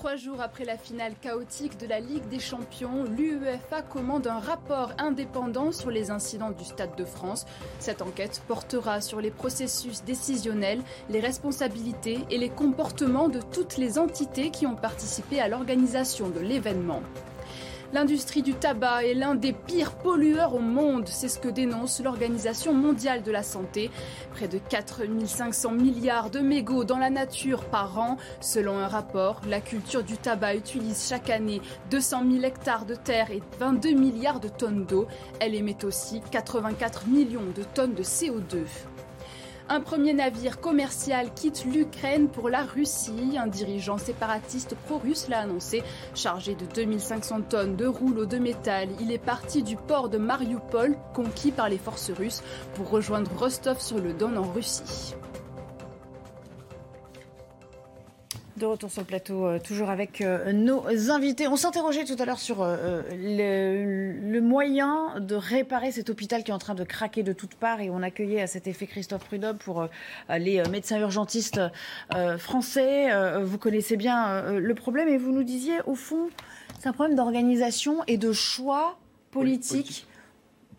Trois jours après la finale chaotique de la Ligue des Champions, l'UEFA commande un rapport indépendant sur les incidents du Stade de France. Cette enquête portera sur les processus décisionnels, les responsabilités et les comportements de toutes les entités qui ont participé à l'organisation de l'événement. L'industrie du tabac est l'un des pires pollueurs au monde, c'est ce que dénonce l'Organisation mondiale de la santé. Près de 4500 milliards de mégots dans la nature par an. Selon un rapport, la culture du tabac utilise chaque année 200 000 hectares de terre et 22 milliards de tonnes d'eau. Elle émet aussi 84 millions de tonnes de CO2. Un premier navire commercial quitte l'Ukraine pour la Russie. Un dirigeant séparatiste pro-russe l'a annoncé. Chargé de 2500 tonnes de rouleaux de métal, il est parti du port de Mariupol, conquis par les forces russes, pour rejoindre Rostov-sur-le-Don en Russie. De retour sur le plateau, euh, toujours avec euh, nos invités. On s'interrogeait tout à l'heure sur euh, le, moyen de réparer cet hôpital qui est en train de craquer de toutes parts et on accueillait à cet effet Christophe Prudhomme pour les médecins urgentistes français. vous connaissez bien le problème et vous nous disiez, au fond, c'est un problème d'organisation et de choix politiques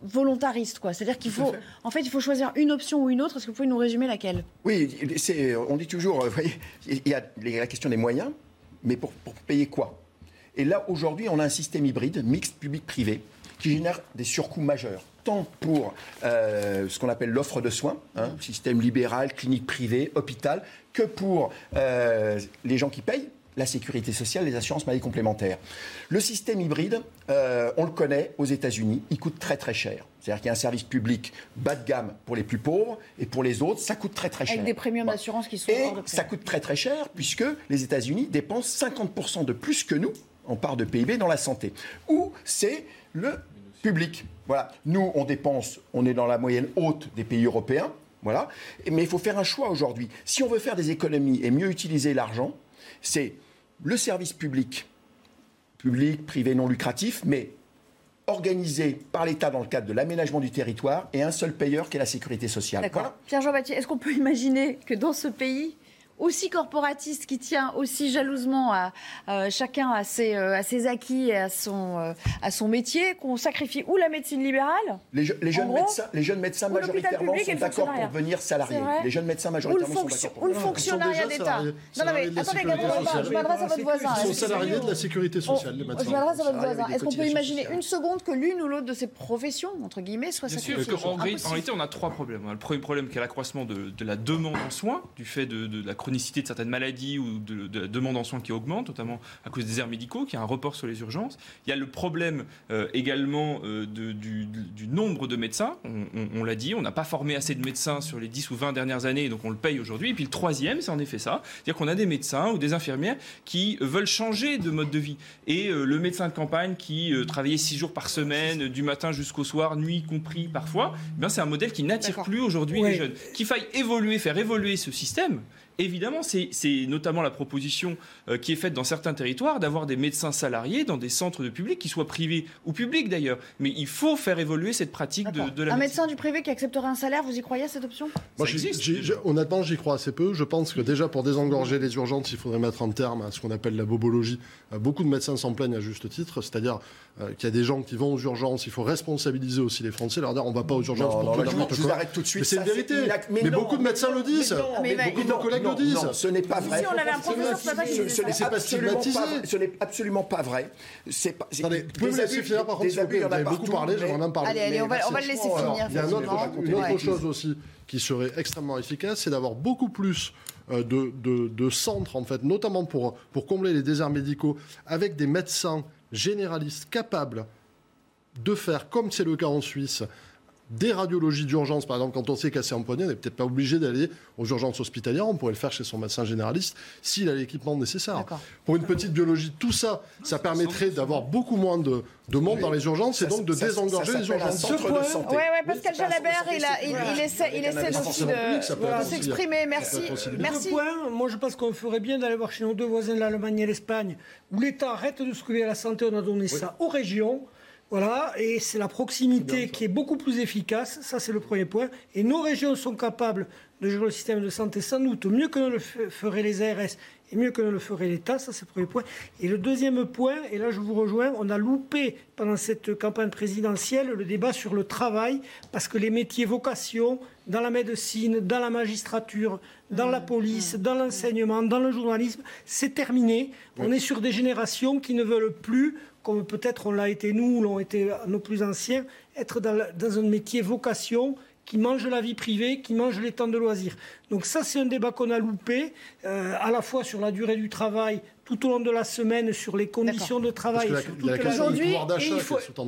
volontariste, quoi. C'est-à-dire qu'il faut, en fait, il faut choisir une option ou une autre. Est-ce que vous pouvez nous résumer laquelle? Oui, on dit toujours, vous voyez, il y a la question des moyens, mais pour, payer quoi? Et là, aujourd'hui, on a un système hybride, mixte public-privé, qui génère des surcoûts majeurs tant pour euh, ce qu'on appelle l'offre de soins, hein, système libéral, clinique privée, hôpital, que pour euh, les gens qui payent, la sécurité sociale, les assurances maladie complémentaires. Le système hybride, euh, on le connaît aux États-Unis, il coûte très très cher. C'est-à-dire qu'il y a un service public bas de gamme pour les plus pauvres et pour les autres, ça coûte très très cher. Avec des premiums d'assurance qui sont et ça coûte très très cher puisque les États-Unis dépensent 50% de plus que nous en part de PIB dans la santé. Ou c'est le public. Voilà. Nous, on dépense, on est dans la moyenne haute des pays européens. Voilà. Mais il faut faire un choix aujourd'hui. Si on veut faire des économies et mieux utiliser l'argent, c'est le service public public, privé, non lucratif, mais organisé par l'État dans le cadre de l'aménagement du territoire et un seul payeur qui est la sécurité sociale. Pierre-Jean Baptiste, est-ce qu'on peut imaginer que dans ce pays, aussi corporatiste, qui tient aussi jalousement à euh, chacun à ses, euh, à ses acquis et à son, euh, à son métier, qu'on sacrifie ou la médecine libérale les, les, jeunes, médecins, les jeunes médecins majoritairement sont d'accord pour devenir salariés. Les jeunes médecins majoritairement sont d'accord pour Ou le fonctionnariat d'État. Non, non, mais attendez, je m'adresse à votre voisin. Ils sont salariés de la sécurité sociale, les médecins. Je m'adresse à votre voisin. Est-ce qu'on peut imaginer une seconde que l'une ou l'autre de ces professions, entre guillemets, soit sacrifiée En réalité, on a trois problèmes. Le premier problème, qui est l'accroissement de la demande en soins, du fait de la chronicité de certaines maladies ou de, la demande en soins qui augmente, notamment à cause des airs médicaux, qui a un report sur les urgences. Il y a le problème euh, également euh, du, nombre de médecins. On, l'a dit, on n'a pas formé assez de médecins sur les 10 ou 20 dernières années, donc on le paye aujourd'hui. Et puis le troisième, c'est en effet ça. C'est-à-dire qu'on a des médecins ou des infirmières qui veulent changer de mode de vie. Et euh, le médecin de campagne qui travaillait 6 jours par semaine, du matin jusqu'au soir, nuit compris parfois, eh c'est un modèle qui n'attire plus aujourd'hui les jeunes. Qu'il faille évoluer, faire évoluer ce système, Évidemment, c'est notamment la proposition euh, qui est faite dans certains territoires d'avoir des médecins salariés dans des centres de public, qui soient privés ou publics d'ailleurs. Mais il faut faire évoluer cette pratique de, de, la Un médecin du privé qui accepterait un salaire, vous y croyez à cette option? Moi, honnêtement, j'y crois assez peu. Je pense que déjà, pour désengorger les urgences, il faudrait mettre un terme à ce qu'on appelle la bobologie. Euh, beaucoup de médecins s'en plaignent à juste titre, c'est-à-dire euh, qu'il y a des gens qui vont aux urgences. Il faut responsabiliser aussi les Français, leur dire on ne va pas aux urgences pour tout n'importe quoi. Je vous tout de suite. Mais c'est une vérité. Mais, beaucoup de médecins le disent. Mais, beaucoup de nos collègues le disent. ce n'est pas vrai. Si on avait un professeur, c'est pas Ce n'est absolument pas vrai. C'est pas. Attendez, vous pouvez me laisser finir par contre, s'il vous avez beaucoup parlé, j'aimerais même parler. Allez, allez, on va le laisser finir. Il y a une autre chose aussi qui serait extrêmement efficace, c'est d'avoir beaucoup plus euh, de, de, de, centres, en fait, notamment pour, pour combler les déserts médicaux, avec des médecins généralistes capables de faire, comme c'est le cas en Suisse, des radiologies d'urgence, par exemple, quand on s'est cassé un poignet, on n'est peut-être pas obligé d'aller aux urgences hospitalières, on pourrait le faire chez son médecin généraliste s'il a l'équipement nécessaire. Pour une petite biologie, tout ça, ça permettrait d'avoir beaucoup moins de, monde dans les urgences et donc de désengorger les urgences. Oui, ouais, Pascal Jalabert, il, il, essaie, il essaie aussi de, s'exprimer. Merci. Merci. Point, moi, je pense qu'on ferait bien d'aller voir chez nos deux voisins, l'Allemagne et l'Espagne, où l'État arrête de se à la santé, on a donné ça aux régions. Voilà, et c'est la proximité qui est beaucoup plus efficace, ça c'est le premier point. Et nos régions sont capables de gérer le système de santé sans doute mieux que ne le feraient les ARS et mieux que ne le ferait l'État, ça c'est le premier point. Et le deuxième point, et là je vous rejoins, on a loupé pendant cette campagne présidentielle le débat sur le travail, parce que les métiers vocation, dans la médecine, dans la magistrature, dans la police, dans l'enseignement, dans le journalisme, c'est terminé. On est sur des générations qui ne veulent plus comme peut-être on l'a été nous, ou l'ont été nos plus anciens, être dans, un métier vocation qui mange la vie privée, qui mange les temps de loisirs. Donc ça, c'est un débat qu'on a loupé, euh, à la fois sur la durée du travail, tout au long de la semaine, sur les conditions de travail, sur toute la, Aujourd'hui,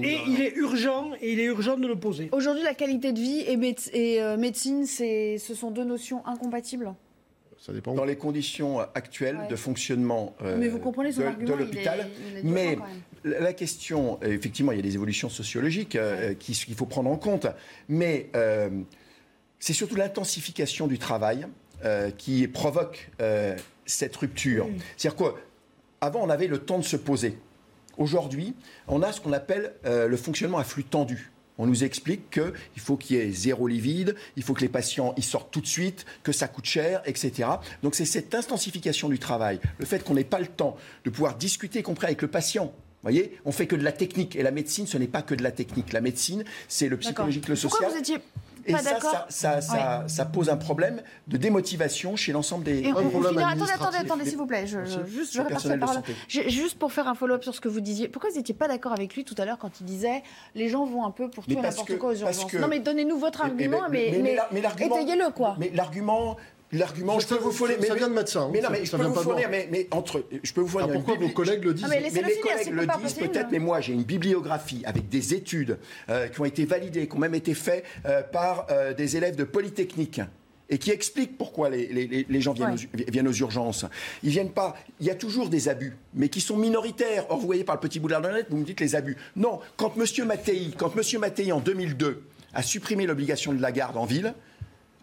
et, il est urgent, et il est urgent de le poser. Aujourd'hui, la qualité de vie et, euh, médecine, ce sont deux notions incompatibles. Dans les conditions actuelles de fonctionnement euh, de, l'hôpital. Mais la question, effectivement, il y a des évolutions sociologiques euh, qu'il faut prendre en compte, mais euh, c'est surtout l'intensification du travail qui provoque cette rupture. C'est-à-dire quoi? Avant, on avait le temps de se poser. Aujourd'hui, on a ce qu'on appelle le fonctionnement à flux tendu. On nous explique qu'il faut qu'il y ait zéro lit vide, il faut que les patients y sortent tout de suite, que ça coûte cher, etc. Donc c'est cette intensification du travail, le fait qu'on n'ait pas le temps de pouvoir discuter, y compris avec le patient. Vous voyez, on fait que de la technique. Et la médecine, ce n'est pas que de la technique. La médecine, c'est le psychologique, le social. Pourquoi vous étiez et ça, ça, pose un problème de démotivation chez l'ensemble des. attendez, attendez, attendez, s'il vous plaît. Je, juste, je Juste pour faire un follow-up sur ce que vous disiez, pourquoi vous n'étiez pas d'accord avec lui tout à l'heure quand il disait les gens vont un peu pour tout et n'importe quoi aux urgences Non, mais donnez-nous votre argument, mais, mais, étayez-le, quoi. Mais l'argument, L'argument, je peux vous fournir. Mais, ça vient de médecin. Mais non, mais je peux vous fournir. Mais, mais, entre, je peux vous fournir. Ah, pourquoi vos collègues le disent Mais, les collègues le disent peut-être. Mais moi, j'ai une bibliographie avec des études euh, qui ont été validées, qui ont même été faites euh, par euh, des élèves de Polytechnique et qui expliquent pourquoi les, les, les gens viennent, aux, viennent, aux, urgences. Ils viennent pas. Il y a toujours des abus, mais qui sont minoritaires. Or, vous voyez par le petit bout de la lunette, vous me dites les abus. Non, quand Monsieur Mattei, quand Monsieur Mattei en 2002 a supprimé l'obligation de la garde en ville,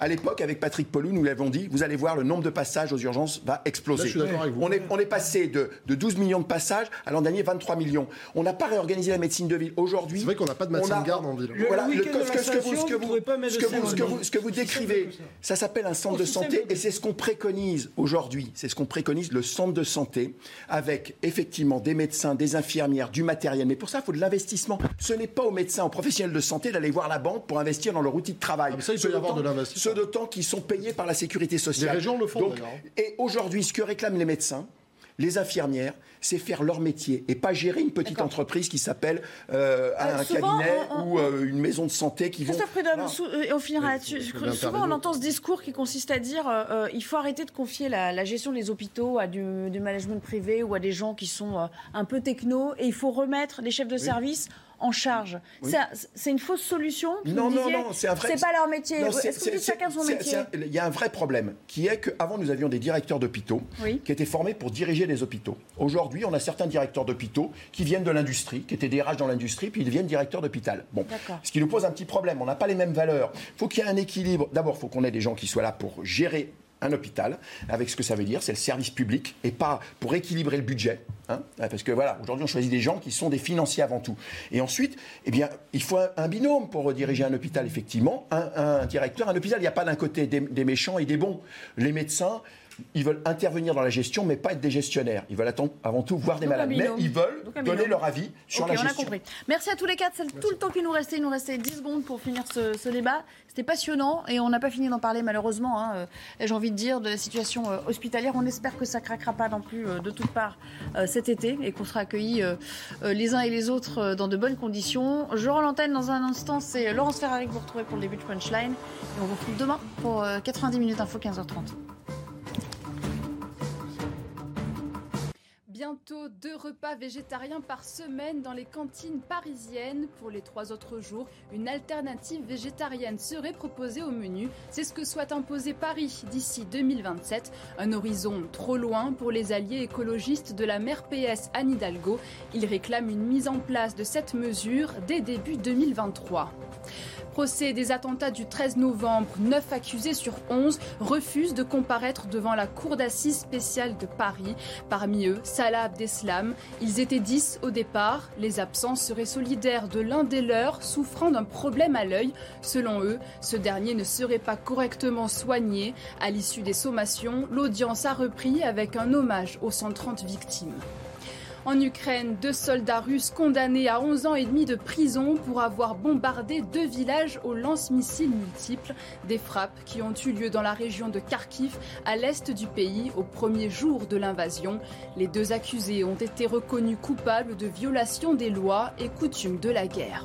À l'époque, avec Patrick Pelou, nous l'avons dit, vous allez voir, le nombre de passages aux urgences va exploser. Là, je suis d'accord avec vous. On est, on est passé de, de 12 millions de passages à l'an dernier 23 millions. On n'a pas réorganisé la médecine de ville. Aujourd'hui, C'est vrai qu'on n'a pas de on médecin a- de garde en ville. Le- voilà, le le- week-end de ce que- vous- ce que vous ce que ce que décrivez, ça. s'appelle un centre de santé et c'est ce qu'on préconise aujourd'hui. C'est ce qu'on préconise, le centre de santé, avec effectivement des médecins, des infirmières, du matériel. Mais pour ça, il faut de l'investissement. Ce n'est pas aux médecins, aux professionnels de santé d'aller voir la banque pour investir dans leur outil de travail. Ah, mais ça, il peut y avoir de l'investissement. Ceux d'autant qui sont payés par la sécurité sociale. Les régions le font, Donc, d'ailleurs. Et aujourd'hui, ce que réclament les médecins, les infirmières, c'est faire leur métier et pas gérer une petite entreprise qui s'appelle euh, un souvent, cabinet on- on- ou euh, une maison de santé qui vont. Prudhomme, Voilà. sou- euh, et on finira là-dessus. Souvent, on entend ce discours qui consiste à dire euh, euh, il faut arrêter de confier la, la gestion des hôpitaux à du, du management privé ou à des gens qui sont euh, un peu techno et il faut remettre les chefs de service en charge. Oui. C'est un- C'est une fausse solution Non, non, non, c'est un vrai. C'est pas leur métier. Est-ce c'est- chacun son métier Il y a un vrai problème qui est qu'avant, nous avions des directeurs d'hôpitaux Oui. qui étaient formés pour diriger les hôpitaux. Aujourd'hui, on a certains directeurs d'hôpitaux qui viennent de l'industrie, qui étaient DRH dans l'industrie, puis ils deviennent directeurs d'hôpital. Bon. Ce qui nous pose un petit problème. On n'a pas les mêmes valeurs. Il faut qu'il y ait un équilibre. D'abord, il faut qu'on ait des gens qui soient là pour gérer un hôpital, avec ce que ça veut dire, c'est le service public, et pas pour équilibrer le budget. hein. parce que voilà, aujourd'hui, on choisit des gens qui sont des financiers avant tout. Et ensuite, eh bien, il faut un, binôme pour diriger un hôpital, effectivement. Un, directeur, un hôpital, il n'y a pas d'un côté des méchants et des bons. Les médecins, ils veulent intervenir dans la gestion, mais pas être des gestionnaires. Ils veulent attendre- avant tout voir des Donc malades. Mais ils veulent Donc donner leur avis sur la on a gestion. compris. Merci à tous les quatre. C'est tout le temps qu'il nous restait. Il nous restait 10 secondes pour finir ce, ce débat. C'était passionnant et on n'a pas fini d'en parler malheureusement. hein. Euh, J'ai envie de dire de la situation euh, hospitalière. On espère que ça craquera pas non plus euh, de toutes parts cet été et qu'on sera accueillis les uns et les autres dans de bonnes conditions. Je rends l'antenne dans un instant. C'est Laurence Ferrari que vous retrouvez pour le début de Punchline. Et on vous retrouve demain pour euh, 90 minutes info 15h30. Bientôt deux repas végétariens par semaine dans les cantines parisiennes. Pour les trois autres jours, une alternative végétarienne serait proposée au menu. C'est ce que souhaite imposer Paris d'ici 2027. Un horizon trop loin pour les alliés écologistes de la maire PS Anne Hidalgo. Ils réclament une mise en place de cette mesure dès début 2023. Procès des attentats du 13 novembre, 9 accusés sur 11 refusent de comparaître devant la cour d'assises spéciale de Paris. Parmi eux, Ils étaient 10 au départ. Les absents seraient solidaires de l'un des leurs souffrant d'un problème à l'œil. Selon eux, ce dernier ne serait pas correctement soigné. À l'issue des sommations, l'audience a repris avec un hommage aux 130 victimes. En Ukraine, deux soldats russes condamnés à 11 ans et demi de prison pour avoir bombardé deux villages aux lance-missiles multiples. Des frappes qui ont eu lieu dans la région de Kharkiv, à l'est du pays, au premier jour de l'invasion. Les deux accusés ont été reconnus coupables de violation des lois et coutumes de la guerre.